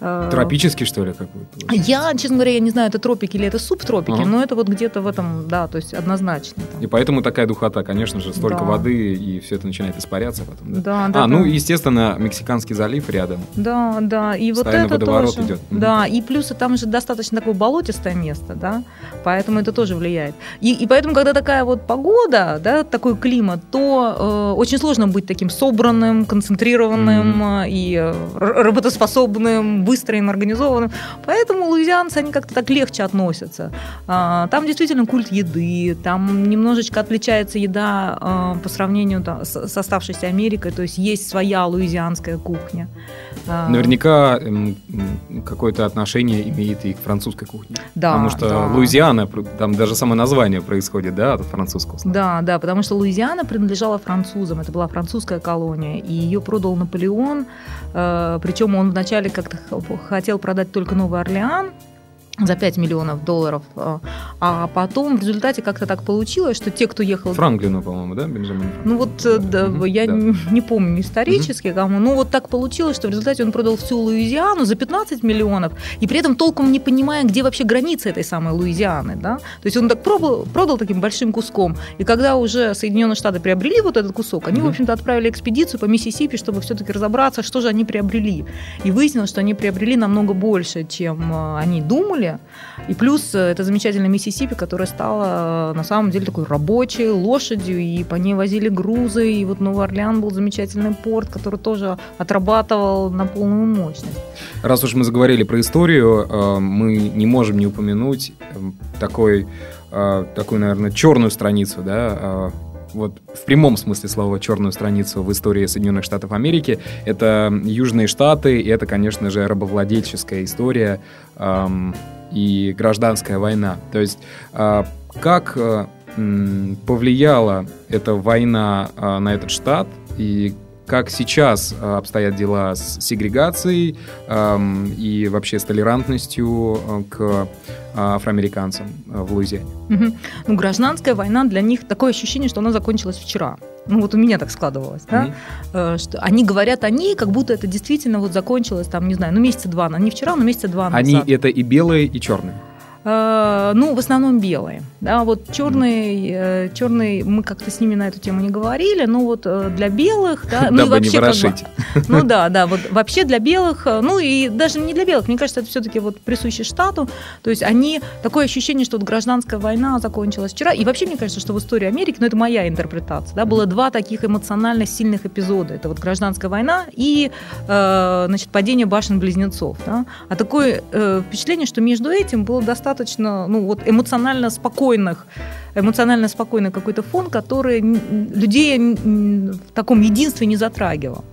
Э, Тропический, что ли, какой-то? Я, честно говоря, я не знаю, это тропики или это субтропики, ага. но это вот где-то в этом, да, то есть однозначно. Там. И поэтому такая духота, конечно же, столько да. воды, и все это начинает испаряться потом, да? Да, да. А, ну, да. ну, естественно, Мексиканский залив рядом. Да, да, и вот это водоворот тоже. идет. Да, и плюс там же достаточно такое болотистое место, да, поэтому это тоже влияет. И, и поэтому, когда такая вот погода, да, такой климат, то э, очень сложно быть таким собранным, концентрированным mm-hmm. и э, работоспособным, выстроенным, организованным. Поэтому луизианцы, они как-то так легче относятся. А, там действительно культ еды, там немножечко отличается еда а, по сравнению с оставшейся Америкой, то есть есть своя луизианская кухня. А, Наверняка какое-то отношение имеет и к французской кухне. Да, потому что да. Луизиана, там даже само название происходит, да, от французского слова. Да, да, потому что Луизиана принадлежала французам, это была французская колония, и ее продал Наполеон, причем он вначале как-то хотел продать только Новый Орлеан, за 5 миллионов долларов. А, а потом в результате как-то так получилось, что те, кто ехал... Франклину, по-моему, да, Бенджамин? Ну вот да, да, я да. Не, помню исторически, угу. кому. Ну вот так получилось, что в результате он продал всю Луизиану за 15 миллионов, и при этом толком не понимая, где вообще граница этой самой Луизианы. Да? То есть он так пробовал, продал таким большим куском. И когда уже Соединенные Штаты приобрели вот этот кусок, они, угу. в общем-то, отправили экспедицию по Миссисипи, чтобы все-таки разобраться, что же они приобрели. И выяснилось, что они приобрели намного больше, чем э, они думали, Австралия. И плюс э, это замечательная Миссисипи, которая стала э, на самом деле такой рабочей лошадью, и по ней возили грузы, и вот Новый Орлеан был замечательный порт, который тоже отрабатывал на полную мощность. Раз уж мы заговорили про историю, э, мы не можем не упомянуть такой, такую, наверное, черную страницу, да, вот в прямом смысле слова черную страницу в истории Соединенных Штатов Америки. Это Южные Штаты, и это, конечно же, рабовладельческая история эм, и гражданская война. То есть э, как э, повлияла эта война э, на этот штат и как сейчас обстоят дела с сегрегацией и вообще с толерантностью к афроамериканцам в Луизиане? Ну, гражданская война для них такое ощущение, что она закончилась вчера. Ну, вот у меня так складывалось, да, mm что они говорят о ней, как будто это действительно вот закончилось там, не знаю, ну, месяца два, не вчера, но месяца два назад. Они это и белые, и черные? Э, ну, в основном белые. Да, вот черный, э, черный, мы как-то с ними на эту тему не говорили, но вот э, для белых, да, ну и вообще не. Как бы, ну да, да, вот вообще для белых, ну и даже не для белых, мне кажется, это все-таки вот присуще штату, то есть они такое ощущение, что вот гражданская война закончилась вчера, и вообще мне кажется, что в истории Америки, ну это моя интерпретация, да, было два таких эмоционально сильных эпизода, это вот гражданская война и, значит, падение башен близнецов, да, а такое впечатление, что между этим было достаточно, ну вот эмоционально спокойных, эмоционально спокойный какой-то фон, который людей в таком единстве не затрагивал.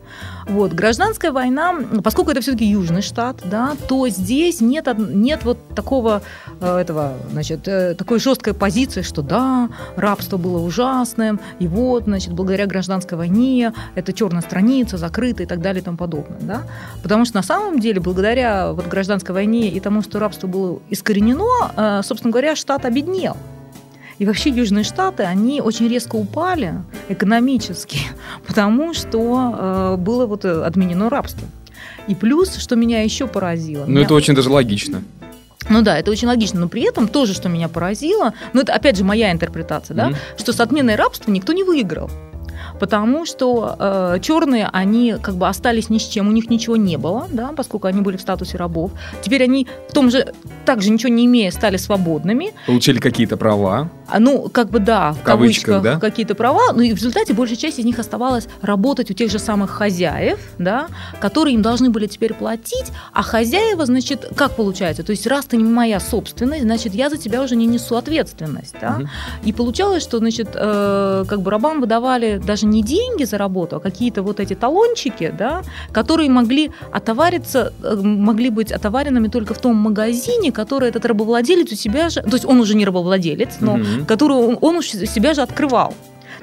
Вот. Гражданская война, поскольку это все-таки южный штат, да, то здесь нет, нет вот такого, э, этого, значит, э, такой жесткой позиции, что да, рабство было ужасным, и вот, значит, благодаря гражданской войне это черная страница закрыта и так далее и тому подобное. Да? Потому что на самом деле, благодаря вот гражданской войне и тому, что рабство было искоренено, э, собственно говоря, штат обеднел. И вообще Южные Штаты, они очень резко упали экономически, потому что э, было вот э, отменено рабство. И плюс, что меня еще поразило. Ну, меня... это очень даже логично. Ну да, это очень логично, но при этом тоже, что меня поразило, ну это опять же моя интерпретация, да, mm-hmm. что с отменой рабства никто не выиграл потому что э, черные, они как бы остались ни с чем, у них ничего не было, да, поскольку они были в статусе рабов. Теперь они в том же, также ничего не имея, стали свободными. Получили какие-то права. А, ну, как бы да, в, в кавычках, кавычках да? какие-то права, но и в результате большая часть из них оставалась работать у тех же самых хозяев, да, которые им должны были теперь платить, а хозяева, значит, как получается? То есть раз ты не моя собственность, значит, я за тебя уже не несу ответственность, да? Угу. И получалось, что, значит, э, как бы рабам выдавали даже не деньги за работу, а какие-то вот эти талончики, да, которые могли отовариться, э, могли быть отоваренными только в том магазине, который этот рабовладелец у себя же, то есть он уже не рабовладелец, но угу mm-hmm. которую он у себя же открывал.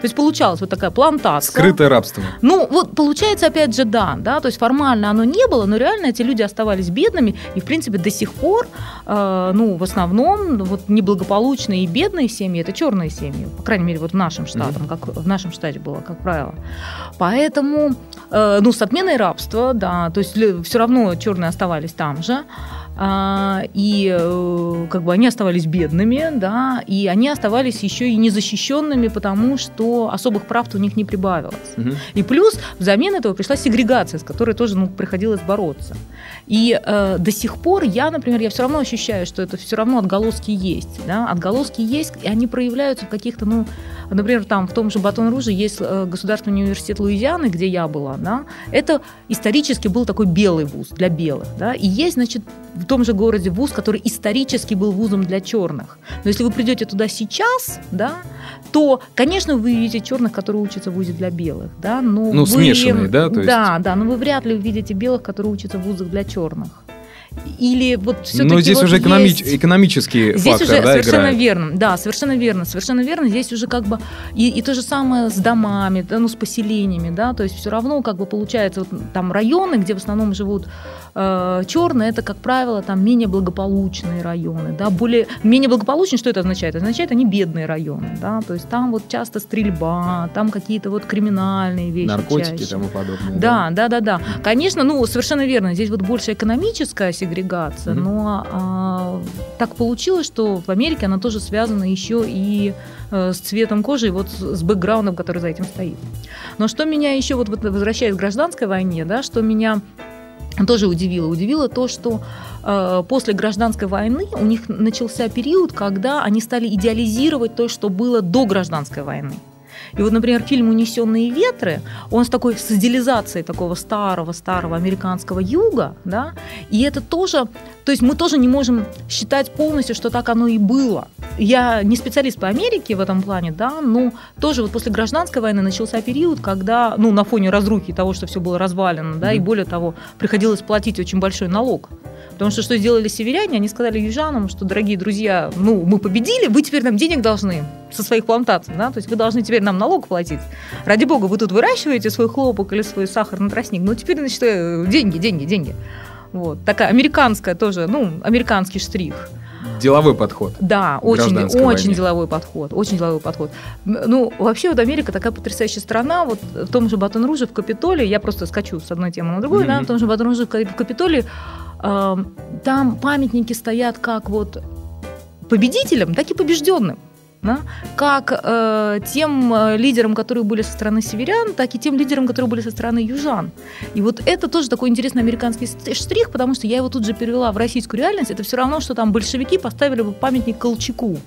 То есть получалась вот такая плантация. Скрытое рабство. Ну, вот получается, опять же, да, да, то есть формально оно не было, но реально эти люди оставались бедными, и, в принципе, до сих пор, э, ну, в основном, вот неблагополучные и бедные семьи, это черные семьи, по крайней мере, вот в нашем штате, mm-hmm. как в нашем штате было, как правило. Поэтому, э, ну, с отменой рабства, да, то есть все равно черные оставались там же, и э, как бы они оставались бедными, да, и они оставались еще и незащищенными, потому что особых прав у них не прибавилось. Угу. И плюс взамен этого пришла сегрегация, с которой тоже ну, приходилось бороться. И э, до сих пор я, например, я все равно ощущаю, что это все равно отголоски есть, да, отголоски есть, и они проявляются в каких-то, ну, например, там в том же Батон-Руже есть э, государственный университет Луизианы, где я была, да, это исторически был такой белый вуз для белых, да, и есть, значит, в том же городе вуз, который исторически был вузом для черных. Но если вы придете туда сейчас, да, то, конечно, вы увидите черных, которые учатся в вузе для белых, да, но ну, вы, смешанные, да, то есть... да, да, но вы вряд ли увидите белых, которые учатся в вузах для черных. Или вот все-таки Но здесь вот уже экономич, есть... экономический здесь фактор, уже да, совершенно играет. верно, да, совершенно верно, совершенно верно. Здесь уже как бы и, и то же самое с домами, да, ну с поселениями, да, то есть все равно как бы получается вот, там районы, где в основном живут э, черные, это как правило там менее благополучные районы, да, более менее благополучные, что это означает? Это означает они бедные районы, да, то есть там вот часто стрельба, там какие-то вот криминальные вещи, наркотики и тому подобное. Да, да, да, да, да. Конечно, ну совершенно верно. Здесь вот больше экономическая сегрегация, но а, так получилось, что в Америке она тоже связана еще и э, с цветом кожи, и вот с бэкграундом, который за этим стоит. Но что меня еще, вот, вот возвращаясь к гражданской войне, да, что меня тоже удивило. Удивило то, что э, после гражданской войны у них начался период, когда они стали идеализировать то, что было до гражданской войны. И вот, например, фильм «Унесенные ветры», он с такой с идеализацией такого старого-старого американского юга, да, и это тоже, то есть мы тоже не можем считать полностью, что так оно и было, я не специалист по Америке в этом плане, да, но тоже вот после гражданской войны начался период, когда, ну, на фоне разрухи того, что все было развалено, да, mm-hmm. и более того, приходилось платить очень большой налог. Потому что что сделали северяне? Они сказали южанам, что, дорогие друзья, ну, мы победили, вы теперь нам денег должны со своих плантаций, да, то есть вы должны теперь нам налог платить. Ради бога, вы тут выращиваете свой хлопок или свой сахарный тростник, ну, теперь, значит, э, деньги, деньги, деньги. Вот, такая американская тоже, ну, американский штрих. Деловой подход. Да, очень, очень войне. деловой подход, очень деловой подход. Ну, вообще вот Америка такая потрясающая страна, вот в том же Батон-Руже в Капитолии, я просто скачу с одной темы на другую, mm-hmm. да, в том же Батон-Руже в Капитолии, э, там памятники стоят как вот победителям, так и побежденным да, как э, тем э, лидерам, которые были со стороны северян, так и тем лидерам, которые были со стороны южан. И вот это тоже такой интересный американский штрих, потому что я его тут же перевела в российскую реальность. Это все равно, что там большевики поставили бы памятник Колчаку.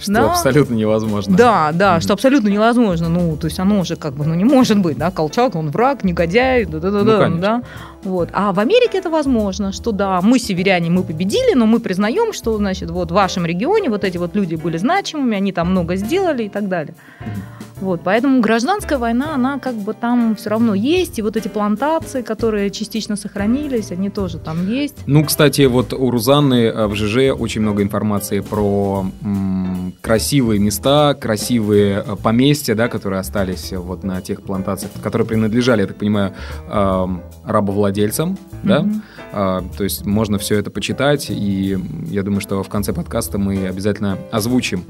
Что да? абсолютно невозможно. Да, да, mm-hmm. что абсолютно невозможно. Ну, то есть оно уже как бы, ну, не может быть, да, Колчак, он враг, негодяй, да-да-да, ну, да. Вот. А в Америке это возможно, что да, мы северяне, мы победили, но мы признаем, что, значит, вот в вашем регионе вот эти вот люди были значимыми, они там много сделали и так далее. Mm-hmm. Вот, поэтому гражданская война, она как бы там все равно есть, и вот эти плантации, которые частично сохранились, они тоже там есть. Ну, кстати, вот у Рузанны э, в ЖЖ очень много информации про м, красивые места, красивые э, поместья, да, которые остались вот на тех плантациях, которые принадлежали, я так понимаю, э, рабовладельцам, mm-hmm. да, а, то есть можно все это почитать, и я думаю, что в конце подкаста мы обязательно озвучим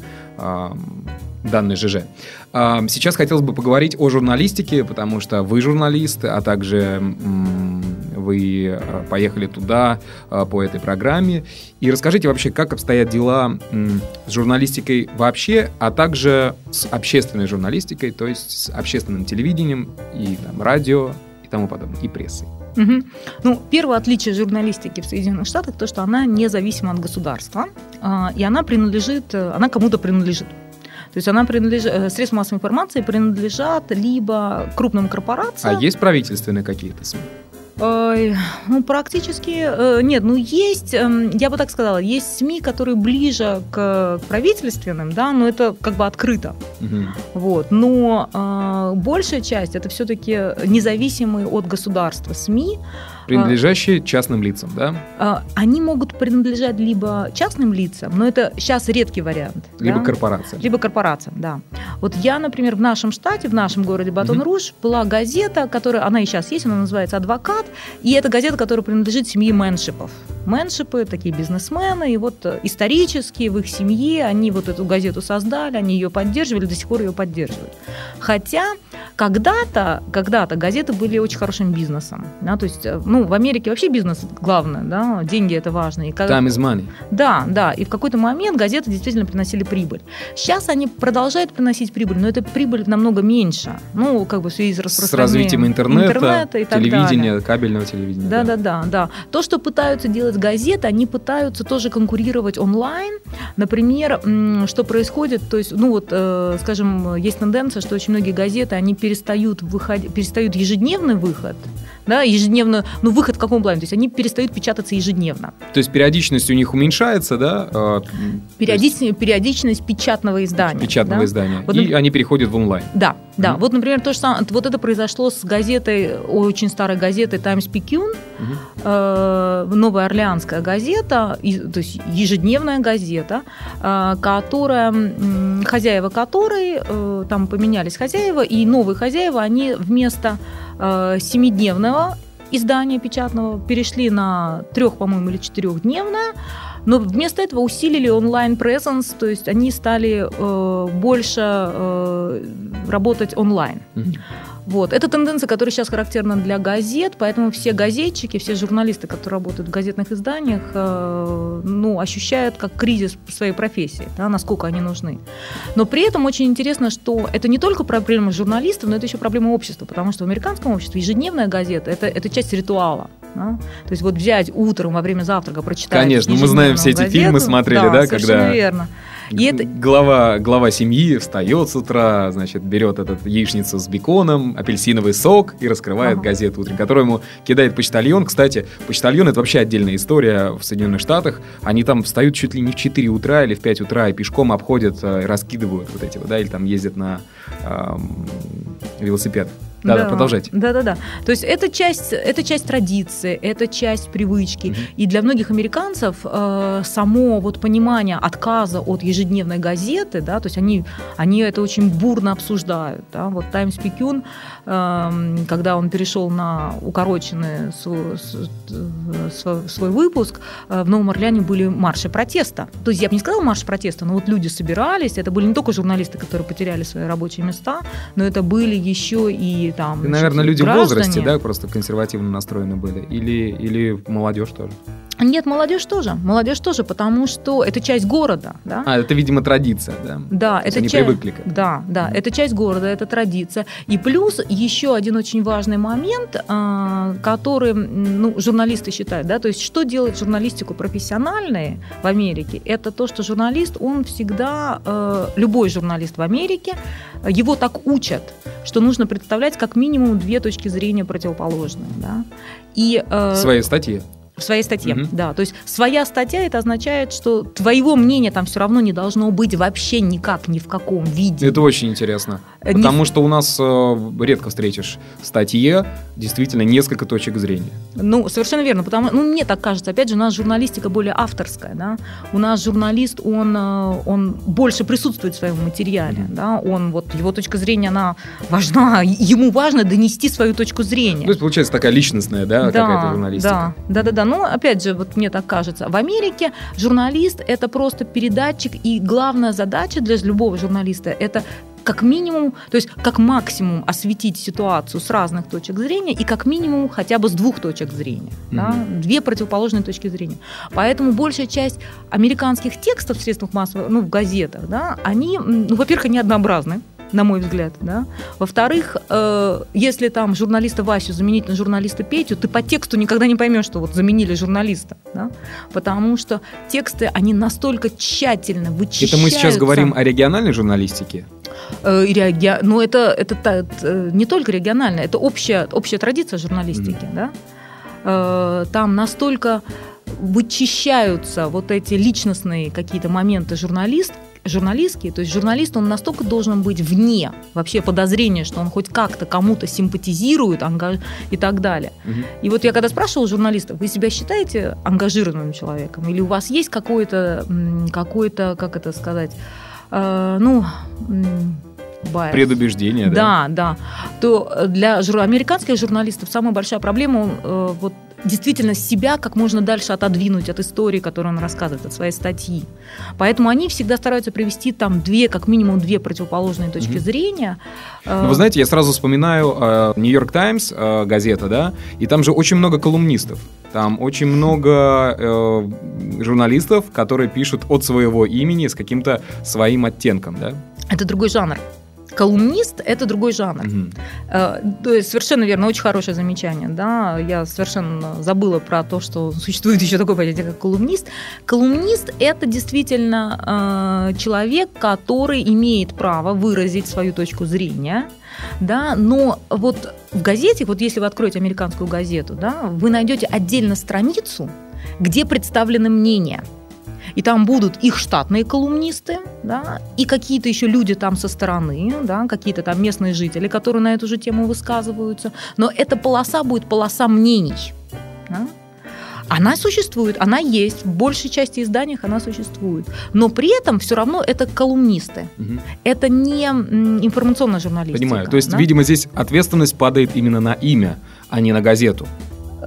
данный ЖЖ. Сейчас хотелось бы поговорить о журналистике, потому что вы журналист, а также вы а, поехали туда а, по этой программе. И расскажите вообще, как обстоят дела с журналистикой вообще, а также с общественной журналистикой, то есть с общественным телевидением и там, радио и тому подобное, и прессой. Угу. Ну, первое отличие журналистики в Соединенных Штатах то, что она независима от государства, и она принадлежит, она кому-то принадлежит. То есть она принадлежит, э, средства массовой информации принадлежат либо крупным корпорациям. А есть правительственные какие-то СМИ? Ну, практически э, нет. Ну, есть, эм, я бы так сказала, есть СМИ, которые ближе к правительственным, да, но это как бы открыто. Угу. Вот. Но э, большая часть это все-таки независимые от государства СМИ. Принадлежащие частным лицам, да? А, они могут принадлежать либо частным лицам, но это сейчас редкий вариант. Либо да? корпорациям. Либо корпорациям, да. Вот я, например, в нашем штате, в нашем городе Батон-Руж, угу. была газета, которая, она и сейчас есть, она называется «Адвокат», и это газета, которая принадлежит семье Мэншипов. Мэншипы, такие бизнесмены, и вот э, исторически в их семье они вот эту газету создали, они ее поддерживали, до сих пор ее поддерживают. Хотя когда-то, когда-то газеты были очень хорошим бизнесом, да, то есть, э, ну, в Америке вообще бизнес главное, да, деньги это важно. И как... Time is money. Да, да, и в какой-то момент газеты действительно приносили прибыль. Сейчас они продолжают приносить прибыль, но эта прибыль намного меньше, ну, как бы в связи с распространением С развитием интернета, интернета и телевидения, далее. кабельного телевидения. Да, да, да, да. То, что пытаются делать газеты, они пытаются тоже конкурировать онлайн. Например, что происходит, то есть, ну вот, э, скажем, есть тенденция, что очень многие газеты, они перестают, выходить, перестают ежедневный выход, да, ежедневно, ну, выход в каком плане? То есть они перестают печататься ежедневно. То есть периодичность у них уменьшается, да? А, периодичность, есть... периодичность печатного издания. Печатного да? издания. Вот, и они переходят в онлайн. Да, да. Mm-hmm. Вот, например, то же самое, вот это произошло с газетой, очень старой газетой Times Picayune, mm-hmm. э, Новая Орлеанская газета, и, то есть ежедневная газета, э, которая, э, хозяева которой, э, там поменялись хозяева, и новые хозяева, они вместо семидневного издания печатного перешли на трех, по-моему, или четырехдневное, но вместо этого усилили онлайн-презенс, то есть они стали э, больше э, работать онлайн. Mm-hmm. Вот. Это тенденция, которая сейчас характерна для газет, поэтому все газетчики, все журналисты, которые работают в газетных изданиях, э, ну, ощущают как кризис своей профессии, да, насколько они нужны. Но при этом очень интересно, что это не только проблема журналистов, но это еще проблема общества, потому что в американском обществе ежедневная газета это, – это часть ритуала. Да? То есть вот взять утром во время завтрака, прочитать Конечно, мы знаем все эти газету, фильмы, смотрели, да, да, когда верно. И это... глава, глава семьи встает с утра, значит, берет этот яичницу с беконом, апельсиновый сок и раскрывает Ага. газету утром, которую ему кидает почтальон. Кстати, почтальон это вообще отдельная история в Соединенных Штатах. Они там встают чуть ли не в 4 утра или в 5 утра и пешком обходят э, и раскидывают вот эти вот, да, или там ездят на эм, велосипед. Да, да, продолжайте. Да, да, да. То есть это часть, это часть традиции, это часть привычки. И для многих американцев э, само вот понимание отказа от ежедневной газеты, да, то есть они, они это очень бурно обсуждают. Да. Вот Times Picayune, э, когда он перешел на укороченный свой, свой, свой выпуск, э, в Новом Орлеане были марши протеста. То есть я бы не сказала марш протеста, но вот люди собирались, это были не только журналисты, которые потеряли свои рабочие места, но это были еще и там... И, наверное, люди граждане. в возрасте, да, просто консервативно настроены были? Или, или молодежь тоже? Нет, молодежь тоже. Молодежь тоже, потому что это часть города, да? А, это, видимо, традиция, да? Да, это они ча- привыкли к этому. Да, да, это часть города, это традиция. И плюс еще один очень важный момент, а, который ну, журналисты считают, да, то есть что делает журналистику профессиональной в Америке, это то, что журналист, он всегда, э, любой журналист в Америке, его так учат, что нужно представлять как минимум две точки зрения противоположные, да. И, э, В своей статье. В своей статье, Мгм. да. То есть своя статья это означает, что твоего мнения там все равно не должно быть вообще никак, ни в каком виде. Это очень интересно. Э, не Потому что у нас э, редко встретишь в статье действительно несколько точек зрения. Ну, совершенно верно, потому ну, мне так кажется, опять же, у нас журналистика более авторская, да, у нас журналист, он, э, он больше присутствует в своем материале, да, он, вот, его точка зрения, она важна, ему важно донести свою точку зрения. То есть, получается, такая личностная, да, какая-то журналистика. Да, да, да, да. Ну, опять же, вот мне так кажется, в Америке журналист это просто передатчик, и главная задача для любого журналиста это как минимум, то есть как максимум осветить ситуацию с разных точек зрения и как минимум хотя бы с двух точек зрения. да, две противоположные точки зрения. Поэтому большая часть американских текстов в средствах массовой, ну, в газетах, да, они, ну, во-первых, они однообразны, на мой взгляд, да. Во-вторых, э, если там журналиста Васю заменить на журналиста Петю, ты по тексту никогда не поймешь, что вот заменили журналиста, да, потому что тексты, они настолько тщательно вычищаются. Это мы сейчас говорим о региональной журналистике. Э, и реаги- Но это, это та- т- не только региональная, это общая, общая традиция журналистики. Да? Э, Там настолько вычищаются вот эти личностные какие-то моменты журналист, журналистские, то есть журналист, он настолько должен быть вне вообще подозрения, что он хоть как-то кому-то симпатизирует ангаж- и так далее. Мгм. И вот я когда спрашивала журналистов, вы себя считаете ангажированным человеком? Или у вас есть какой-то, м, какой-то как это сказать, э, ну, bias? Предубеждение, да? Да, да. То для жур- американских журналистов самая большая проблема э, вот действительно себя как можно дальше отодвинуть от истории, которую он рассказывает, от своей статьи. Поэтому они всегда стараются привести там две, как минимум две противоположные точки Мгм. зрения. Э, Ну, вы знаете, я сразу вспоминаю Нью-Йорк Таймс, газета, да, и там же очень много колумнистов. Там очень много э, журналистов, которые пишут от своего имени с каким-то своим оттенком, да? Это другой жанр. Колумнист – это другой жанр. Э, То есть совершенно верно, очень хорошее замечание. Да? Я совершенно забыла про то, что существует еще такое понятие, как колумнист. Колумнист – это действительно э, человек, который имеет право выразить свою точку зрения, да, но вот в газете, вот если вы откроете американскую газету, да, вы найдете отдельно страницу, где представлены мнения. И там будут их штатные колумнисты, да, и какие-то еще люди там со стороны, да, какие-то там местные жители, которые на эту же тему высказываются. Но эта полоса будет полоса мнений. да. Она существует, она есть, в большей части изданиях она существует. Но при этом все равно это колумнисты. Мгм. Это не информационная журналистика. Понимаю. То есть, да. видимо, здесь ответственность падает именно на имя, а не на газету.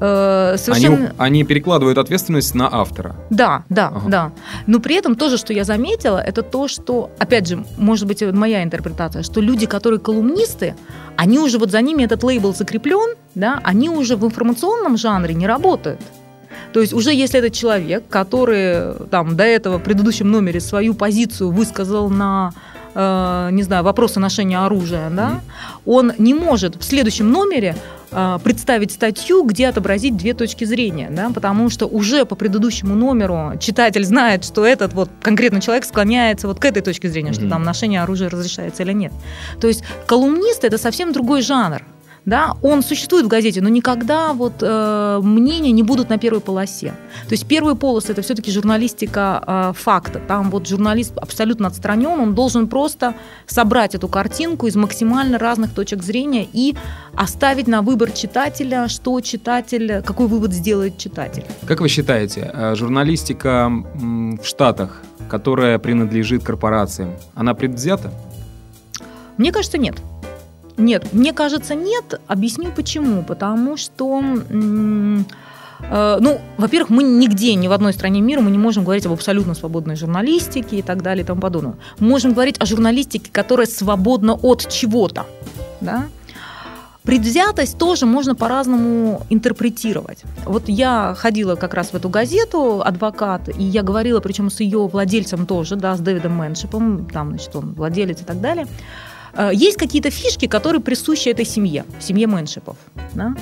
Э, Они, совершенно... они перекладывают ответственность на автора. Да, да, Ага. да. Но при этом тоже, что я заметила, это то, что, опять же, может быть, моя интерпретация, что люди, которые колумнисты, они уже вот за ними этот лейбл закреплен, да, они уже в информационном жанре не работают. То есть уже если этот человек, который там до этого в предыдущем номере свою позицию высказал на э, не знаю, вопросы ношения оружия, да, он не может в следующем номере представить статью, где отобразить две точки зрения, да, потому что уже по предыдущему номеру читатель знает, что этот вот конкретно человек склоняется вот к этой точке зрения, mm-hmm. что там ношение оружия разрешается или нет. То есть колумнист это совсем другой жанр да, он существует в газете, но никогда вот э, мнения не будут на первой полосе. То есть первые полосы это все-таки журналистика э, факта. Там вот журналист абсолютно отстранен, он должен просто собрать эту картинку из максимально разных точек зрения и оставить на выбор читателя, что читатель, какой вывод сделает читатель. Как вы считаете, э, журналистика в Штатах, которая принадлежит корпорациям, она предвзята? Мне кажется, нет. Нет, мне кажется, нет. Объясню почему. Потому что э, ну, во-первых, мы нигде, ни в одной стране мира мы не можем говорить об абсолютно свободной журналистике и так далее и тому подобное. Мы можем говорить о журналистике, которая свободна от чего-то. Да? Предвзятость тоже можно по-разному интерпретировать. Вот я ходила как раз в эту газету «Адвокат», и я говорила, причем с ее владельцем тоже, да, с Дэвидом Мэншипом, там, значит, он владелец и так далее – есть какие-то фишки, которые присущи этой семье, семье Мэншипов. Да?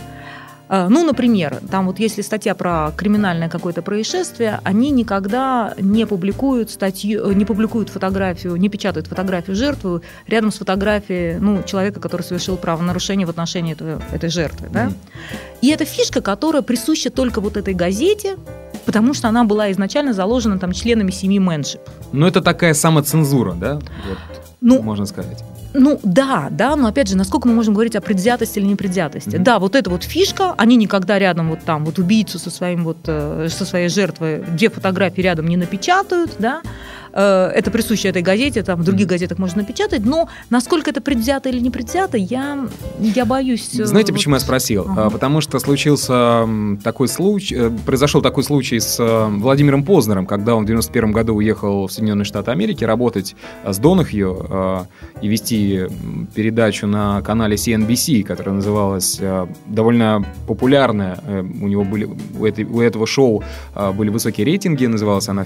Э, ну, например, там вот если статья про криминальное какое-то происшествие, они никогда не публикуют статью, э, не публикуют фотографию, не печатают фотографию жертвы рядом с фотографией ну, человека, который совершил правонарушение в отношении этого, этой жертвы. Да? Mm. И это фишка, которая присуща только вот этой газете, потому что она была изначально заложена там членами семьи Мэншип. Ну, это такая самоцензура, да? Вот, ну, можно сказать. Ну да, да, но опять же, насколько мы можем говорить о предвзятости или непредвзятости? Mm-hmm. Да, вот эта вот фишка, они никогда рядом вот там вот убийцу со своим вот э, со своей жертвой две фотографии рядом не напечатают, да. Э, это присуще этой газете, там в других газетах можно напечатать, но насколько это предвзято или не предвзято, я, я боюсь. Э, Знаете, вот... почему я спросил? Ага. Потому что случился такой случай, э, произошел такой случай с Владимиром Познером, когда он в 91 году уехал в Соединенные Штаты Америки работать с Донахью и вести передачу на канале CNBC, которая называлась довольно популярная. У него были у, этой, у этого шоу были высокие рейтинги, называлась она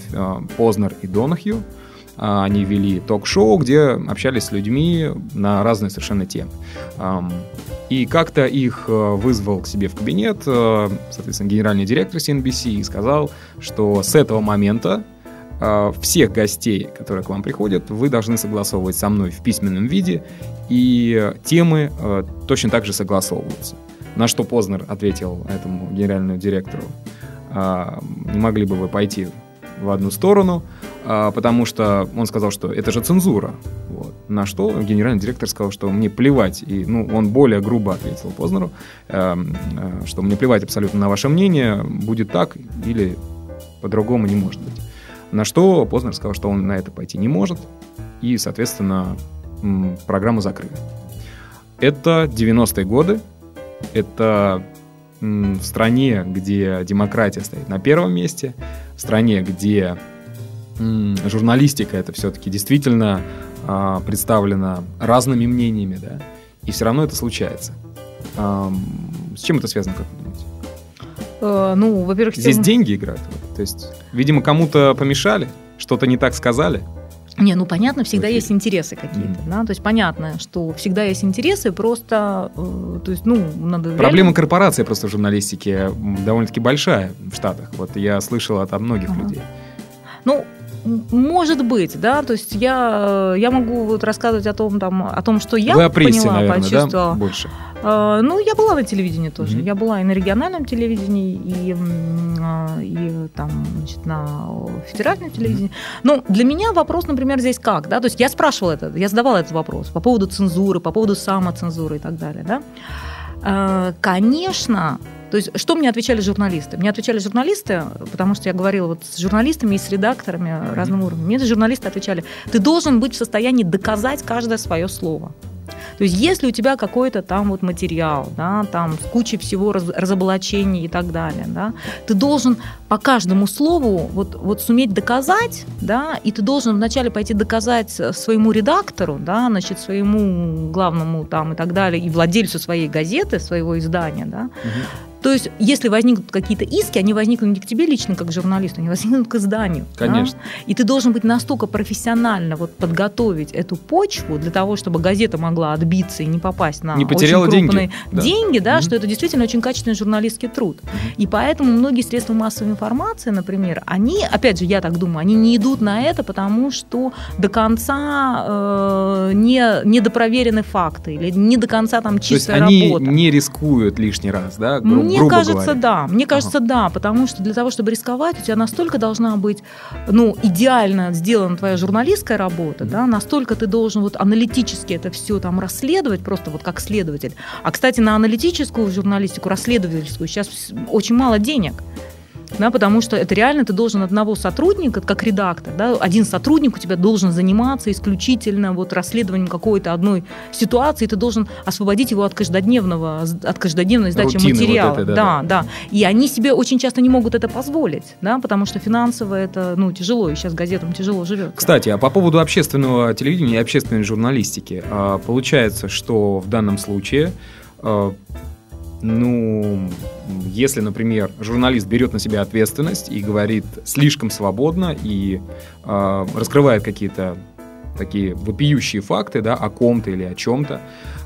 Познер и Донахью. А, они вели ток-шоу, где общались с людьми на разные совершенно темы. И как-то их э, вызвал к себе в кабинет, э, соответственно, генеральный директор CNBC и сказал, что с этого момента э, всех гостей, которые к вам приходят, вы должны согласовывать со мной в письменном виде, и темы точно так же согласовываются. На что Познер ответил этому генеральному директору, не могли бы вы пойти в одну сторону, а, потому что он сказал, что это же цензура. Вот. На что генеральный директор сказал, что мне плевать, и ну, он более грубо ответил Познеру, э, э, что мне плевать абсолютно на ваше мнение, будет так или по-другому не может быть. На что Познер сказал, что он на это пойти не может, и, соответственно, программу закрыли. Это 90-е годы, это в стране, где демократия стоит на первом месте, в стране, где журналистика это все-таки действительно а, представлена разными мнениями, да, и все равно это случается. с чем это связано, как вы думаете? Э, ну, во-первых, здесь тем... деньги играют. То есть, видимо, кому-то помешали, что-то не так сказали. Не, ну понятно, всегда есть интересы какие-то, mm. да, то есть понятно, что всегда есть интересы, просто, э, то есть, ну, надо... Проблема реально... корпорации просто в журналистике довольно-таки большая в Штатах, вот я слышал от многих ага. людей. Ну, может быть, да, то есть я, я могу вот рассказывать о том, там, о том, что я Вы о прессе, поняла, наверное, почувствовала. Да? Больше. Uh, ну, я была на телевидении тоже. Mm-hmm. Я была и на региональном телевидении, и, uh, и там, значит, на федеральном телевидении. Mm-hmm. Ну, для меня вопрос, например, здесь как, да, то есть я спрашивала это, я задавала этот вопрос по поводу цензуры, по поводу самоцензуры и так далее, да. Конечно, то есть, что мне отвечали журналисты? Мне отвечали журналисты, потому что я говорила вот с журналистами и с редакторами mm-hmm. разным уровнем. Мне журналисты отвечали, ты должен быть в состоянии доказать каждое свое слово. То есть, если у тебя какой-то там вот материал, да, там с кучей всего раз, разоблачений и так далее, да, ты должен по каждому слову вот, вот суметь доказать, да, и ты должен вначале пойти доказать своему редактору, да, значит, своему главному там и так далее, и владельцу своей газеты, своего издания, да, угу То есть, если возникнут какие-то иски, они возникнут не к тебе лично, как журналисту, они возникнут к изданию. Конечно. Да? И ты должен быть настолько профессионально вот подготовить эту почву для того, чтобы газета могла отбиться и не попасть на не потеряла очень крупные деньги, деньги да, Мгм. что это действительно очень качественный журналистский труд. И поэтому многие средства массовой информации, например, они, опять же, я так думаю, они не идут на это, потому что до конца э, не, недопроверены факты или не до конца там То есть чистая они работа. не рискуют лишний раз, да, гру- Мне грубо кажется, говоря. да. Мне кажется, да, потому что для того, чтобы рисковать, у тебя настолько должна быть, ну, идеально сделана твоя журналистская работа, да, настолько ты должен вот аналитически это все там расследовать, просто вот как следователь. А, кстати, на аналитическую журналистику, расследовательскую сейчас очень мало денег. Да, потому что это реально ты должен одного сотрудника, как редактор, да, один сотрудник у тебя должен заниматься исключительно вот расследованием какой-то одной ситуации, ты должен освободить его от каждодневного, от каждодневной сдачи Рутины вот материала. этой, да, да, да. да. И они себе очень часто не могут это позволить, да, потому что финансово это, ну, тяжело, и сейчас газетам тяжело живет. Кстати, а по поводу общественного телевидения и общественной журналистики, а, получается, что в данном случае, а, ну, если, например, журналист берет на себя ответственность и говорит слишком свободно и а, раскрывает какие-то такие вопиющие факты, да, о ком-то или о чем-то,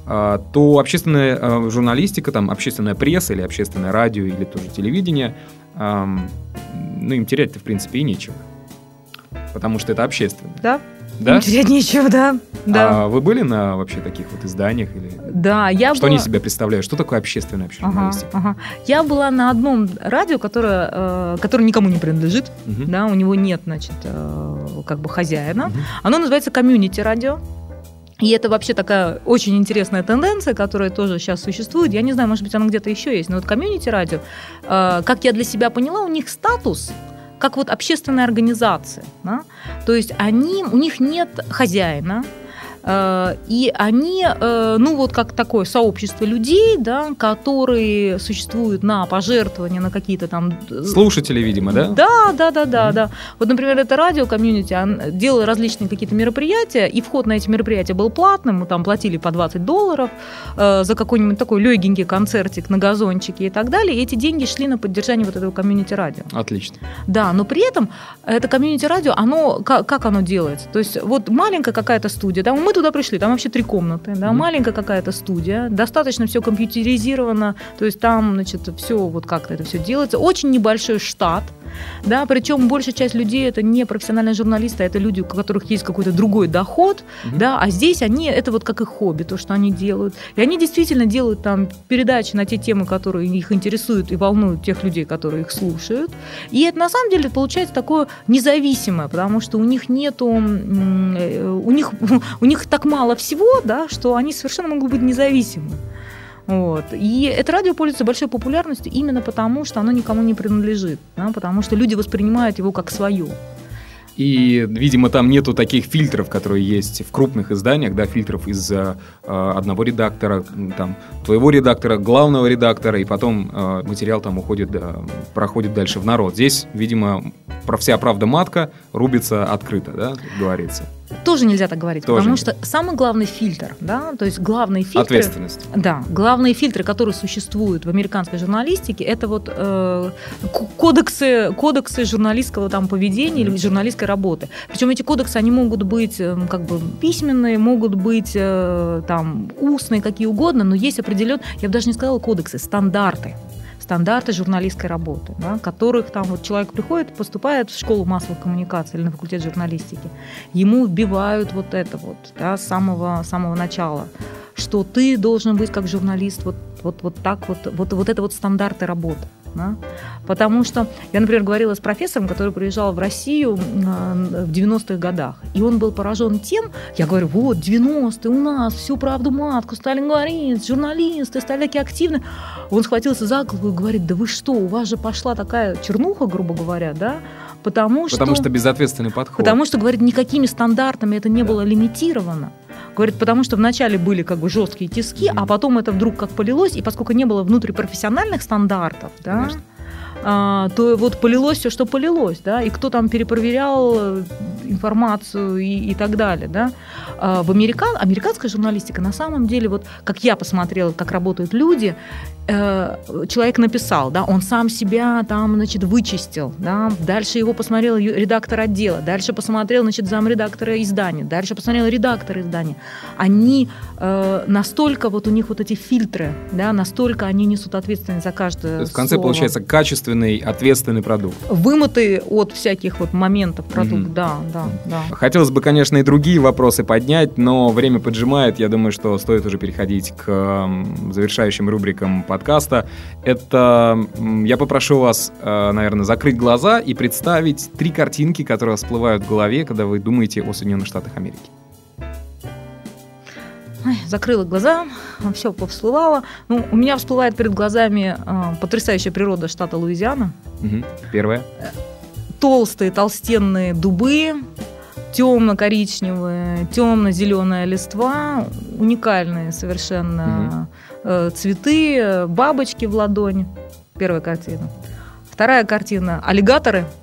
а, то общественная а, журналистика, там, общественная пресса или общественное радио или тоже телевидение, ам, ну, им терять-то, в принципе, и нечего. Потому что это общественно. Да? Да? Терять нечего, да. Да. А вы были на вообще таких вот изданиях? Или... да, я Что была... они себя представляют? Что такое общественная вообще Ага, ага. Я была на одном радио, которое, э, которое никому не принадлежит, Мгм. да, у него нет, значит, э, как бы хозяина. Мгм. Оно называется комьюнити радио. И это вообще такая очень интересная тенденция, которая тоже сейчас существует. Я не знаю, может быть, она где-то еще есть, но вот комьюнити радио, э, как я для себя поняла, у них статус как вот общественная организация. да. То есть они, у них нет хозяина, и они, э, ну вот как такое сообщество людей, да, которые существуют на пожертвования, на какие-то там э, Слушатели, видимо, да? да, да, да, да, Мгм. да. Вот, например, это радио комьюнити делало различные какие-то мероприятия, и вход на эти мероприятия был платным, мы там платили по 20 долларов э, за какой-нибудь такой легенький концертик на газончике и так далее. И эти деньги шли на поддержание вот этого комьюнити радио. Отлично. Да, но при этом это комьюнити радио, оно как, как оно делается? То есть вот маленькая какая-то студия, да, мы туда пришли, там вообще три комнаты, да, Мгм. маленькая какая-то студия, достаточно все компьютеризировано, то есть там, значит, все вот как-то это все делается, очень небольшой штат, да, причем большая часть людей это не профессиональные журналисты, а это люди, у которых есть какой-то другой доход, Мгм. да, а здесь они, это вот как их хобби, то, что они делают. И они действительно делают там передачи на те темы, которые их интересуют и волнуют тех людей, которые их слушают. И это на самом деле получается такое независимое, потому что у них нету, э, у них, у них так мало всего, да, что они совершенно могут быть независимы. Вот. И это радио пользуется большой популярностью именно потому, что оно никому не принадлежит, да, потому что люди воспринимают его как свое. И, видимо, там нету таких фильтров, которые есть в крупных изданиях, да, фильтров из э, одного редактора, там, твоего редактора, главного редактора, и потом э, материал там уходит, да, проходит дальше в народ. Здесь, видимо, про вся правда матка рубится открыто, да, как говорится. Тоже нельзя так говорить, Тоже потому что самый главный фильтр, да, то есть главные фильтры... Ответственность. Да, главные фильтры, которые существуют в американской журналистике, это вот э, кодексы, кодексы журналистского там поведения или журналистской работы. Причем эти кодексы, они могут быть э, как бы письменные, могут быть э, там устные, какие угодно, но есть определен, я бы даже не сказала кодексы, стандарты стандарты журналистской работы, да, которых там вот человек приходит, поступает в школу массовых коммуникаций или на факультет журналистики, ему вбивают вот это вот да, с самого, самого начала, что ты должен быть как журналист вот, вот, вот так вот, вот, вот это вот стандарты работы. Да? Потому что я, например, говорила с профессором, который приезжал в Россию э, в 90-х годах, и он был поражен тем, я говорю, вот, 90-е у нас, всю правду матку стали говорить, журналисты стали такие активны. Он схватился за голову и говорит, да вы что, у вас же пошла такая чернуха, грубо говоря, да, потому что... Потому что безответственный подход. Потому что, говорит, никакими стандартами это не Да. было лимитировано. Говорит, потому что вначале были как бы жесткие тиски, Мгм. а потом это вдруг как полилось, и поскольку не было внутрипрофессиональных стандартов, да, Конечно. А, то вот полилось все, что полилось, да, и кто там перепроверял э, информацию и, и так далее, да. А в американ, американская журналистика на самом деле, вот как я посмотрела, как работают люди, э, человек написал, да, он сам себя там, значит, вычистил, да, дальше его посмотрел редактор отдела, дальше посмотрел, значит, замредактора издания, дальше посмотрел редактор издания. Они э, настолько, вот у них вот эти фильтры, да, настолько они несут ответственность за каждое в конце слово. получается качественный, ответственный продукт. Вымытый от всяких вот моментов продукт, mm-hmm. да, да, да. Хотелось бы, конечно, и другие вопросы поднять, но время поджимает. Я думаю, что стоит уже переходить к завершающим рубрикам подкаста. Это я попрошу вас, э, наверное, закрыть глаза и представить три картинки, которые всплывают в голове, когда вы думаете о Соединенных Штатах Америки. Закрыла глаза, все повсплывало. Ну, у меня всплывает перед глазами э, потрясающая природа штата Луизиана. Угу. Первое. Толстые, толстенные дубы, темно-коричневые, темно-зеленая листва, уникальные совершенно угу. цветы, бабочки в ладонь. Первая картина. Вторая картина – аллигаторы –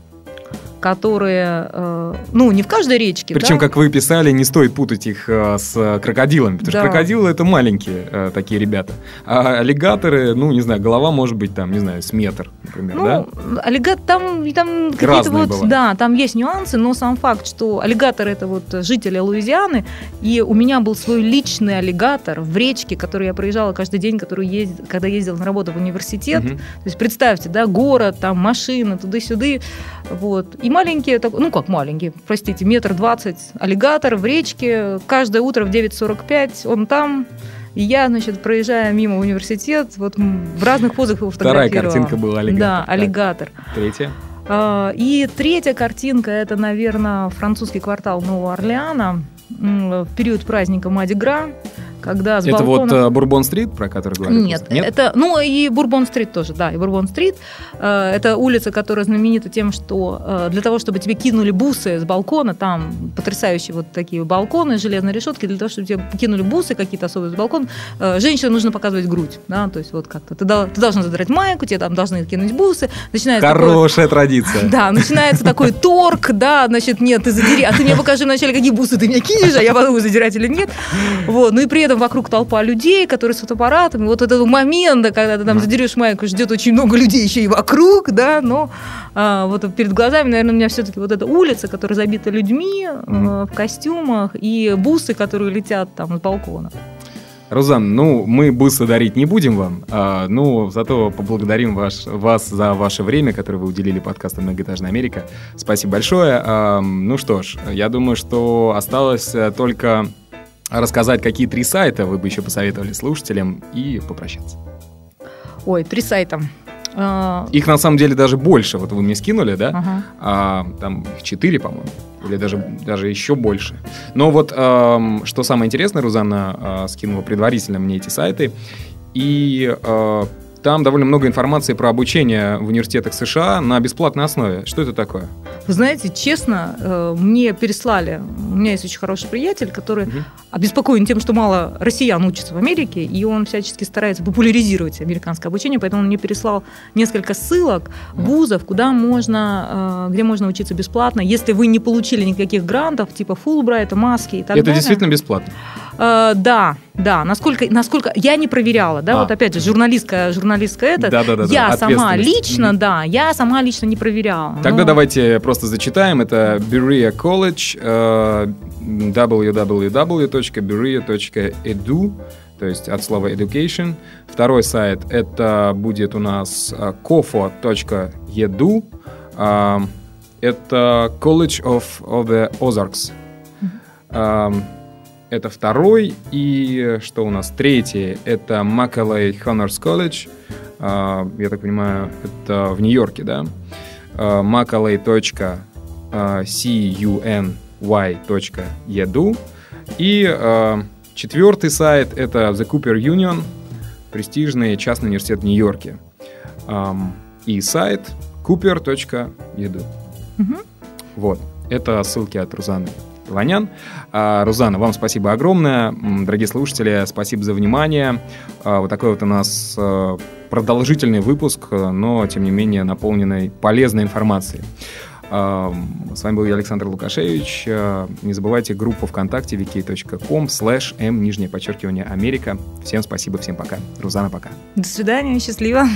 которые, э, ну, не в каждой речке. Причем, да? как вы писали, не стоит путать их э, с крокодилами, потому да. что крокодилы это маленькие э, такие ребята. А аллигаторы, ну, не знаю, голова может быть там, не знаю, с метр, например, ну, да? Аллигатор, там, там какие-то вот, бывают. да, там есть нюансы, но сам факт, что аллигаторы это вот жители Луизианы, и у меня был свой личный аллигатор в речке, который я проезжала каждый день, который ездил, когда ездила на работу в университет. Угу. То есть представьте, да, город, там машина, туда-сюда, вот. И маленькие, ну как маленькие, простите, метр двадцать аллигатор в речке, каждое утро в 9.45 он там, и я, значит, проезжая мимо университет, вот в разных позах его фотографировала. Вторая картинка была аллигатор. Да, аллигатор. Так. Третья? А, и третья картинка, это, наверное, французский квартал Нового Орлеана в период праздника Мадигра когда с Это вот Бурбон-стрит, про который говорят? Нет, Нет, это, ну и Бурбон-стрит тоже, да, и Бурбон-стрит. Э, это улица, которая знаменита тем, что э, для того, чтобы тебе кинули бусы с балкона, там потрясающие вот такие балконы, железные решетки, для того, чтобы тебе кинули бусы какие-то особые с балкона, э, женщине нужно показывать грудь, да, то есть вот как-то ты, ты должна задрать майку, тебе там должны кинуть бусы, начинается Хорошая такое, традиция. Да, начинается такой торг, да, значит, нет, ты задери, а ты мне покажи вначале, какие бусы ты мне кинешь, а я подумаю, задирать или нет. Вот, ну и при этом этом вокруг толпа людей, которые с фотоаппаратами. Вот этого момента, когда ты там задерешь майку, ждет очень много людей еще и вокруг, да, но а, вот перед глазами, наверное, у меня все-таки вот эта улица, которая забита людьми а, в костюмах, и бусы, которые летят там с балкона. Рузан, ну, мы бусы дарить не будем вам, а, ну, зато поблагодарим ваш, вас за ваше время, которое вы уделили подкасту «Многоэтажная Америка». Спасибо большое. А, ну что ж, я думаю, что осталось э, только рассказать, какие три сайта вы бы еще посоветовали слушателям и попрощаться. Ой, три сайта. А, их на самом деле даже больше. Вот вы мне скинули, да? Ага. А, там их четыре, по-моему. Или даже, даже еще больше. Но вот эм, что самое интересное, Рузанна э, скинула предварительно мне эти сайты. И э, там довольно много информации про обучение в университетах США на бесплатной основе. Что это такое? Вы знаете, честно, э, мне переслали, у меня есть очень хороший приятель, который угу. обеспокоен тем, что мало россиян учатся в Америке, и он всячески старается популяризировать американское обучение, поэтому он мне переслал несколько ссылок вузов, куда можно, э, где можно учиться бесплатно, если вы не получили никаких грантов, типа Фулбрайта, Маски и так это далее. Это действительно бесплатно? Э, да, да. Насколько, насколько я не проверяла, да, а. вот опять же журналистка, журналистка это. Да, да, да. Я сама лично, mm-hmm. да, я сама лично не проверяла. Тогда но... давайте просто зачитаем. Это Berea College, uh, www.berea.edu то есть от слова education. Второй сайт это будет у нас kofo.edu. Uh, это College of, of the Ozarks. Mm-hmm. Это второй. И что у нас? Третий. Это Macaulay Honors College. Я так понимаю, это в Нью-Йорке, да? Uh, macaulay.cuny.edu. И uh, четвертый сайт — это The Cooper Union, престижный частный университет в Нью-Йорке. Um, и сайт cooper.edu. Угу. Вот. Это ссылки от Рузаны. Иванян. А, Рузана, вам спасибо огромное. Дорогие слушатели, спасибо за внимание. А, вот такой вот у нас э, продолжительный выпуск, но, тем не менее, наполненный полезной информацией. С вами был я, Александр Лукашевич. Не забывайте группу ВКонтакте wiki.com slash m, нижнее подчеркивание, Америка. Всем спасибо, всем пока. Рузана, пока. До свидания, счастливо.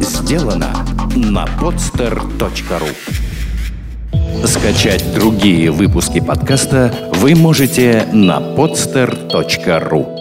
Сделано на podster.ru Скачать другие выпуски подкаста вы можете на podster.ru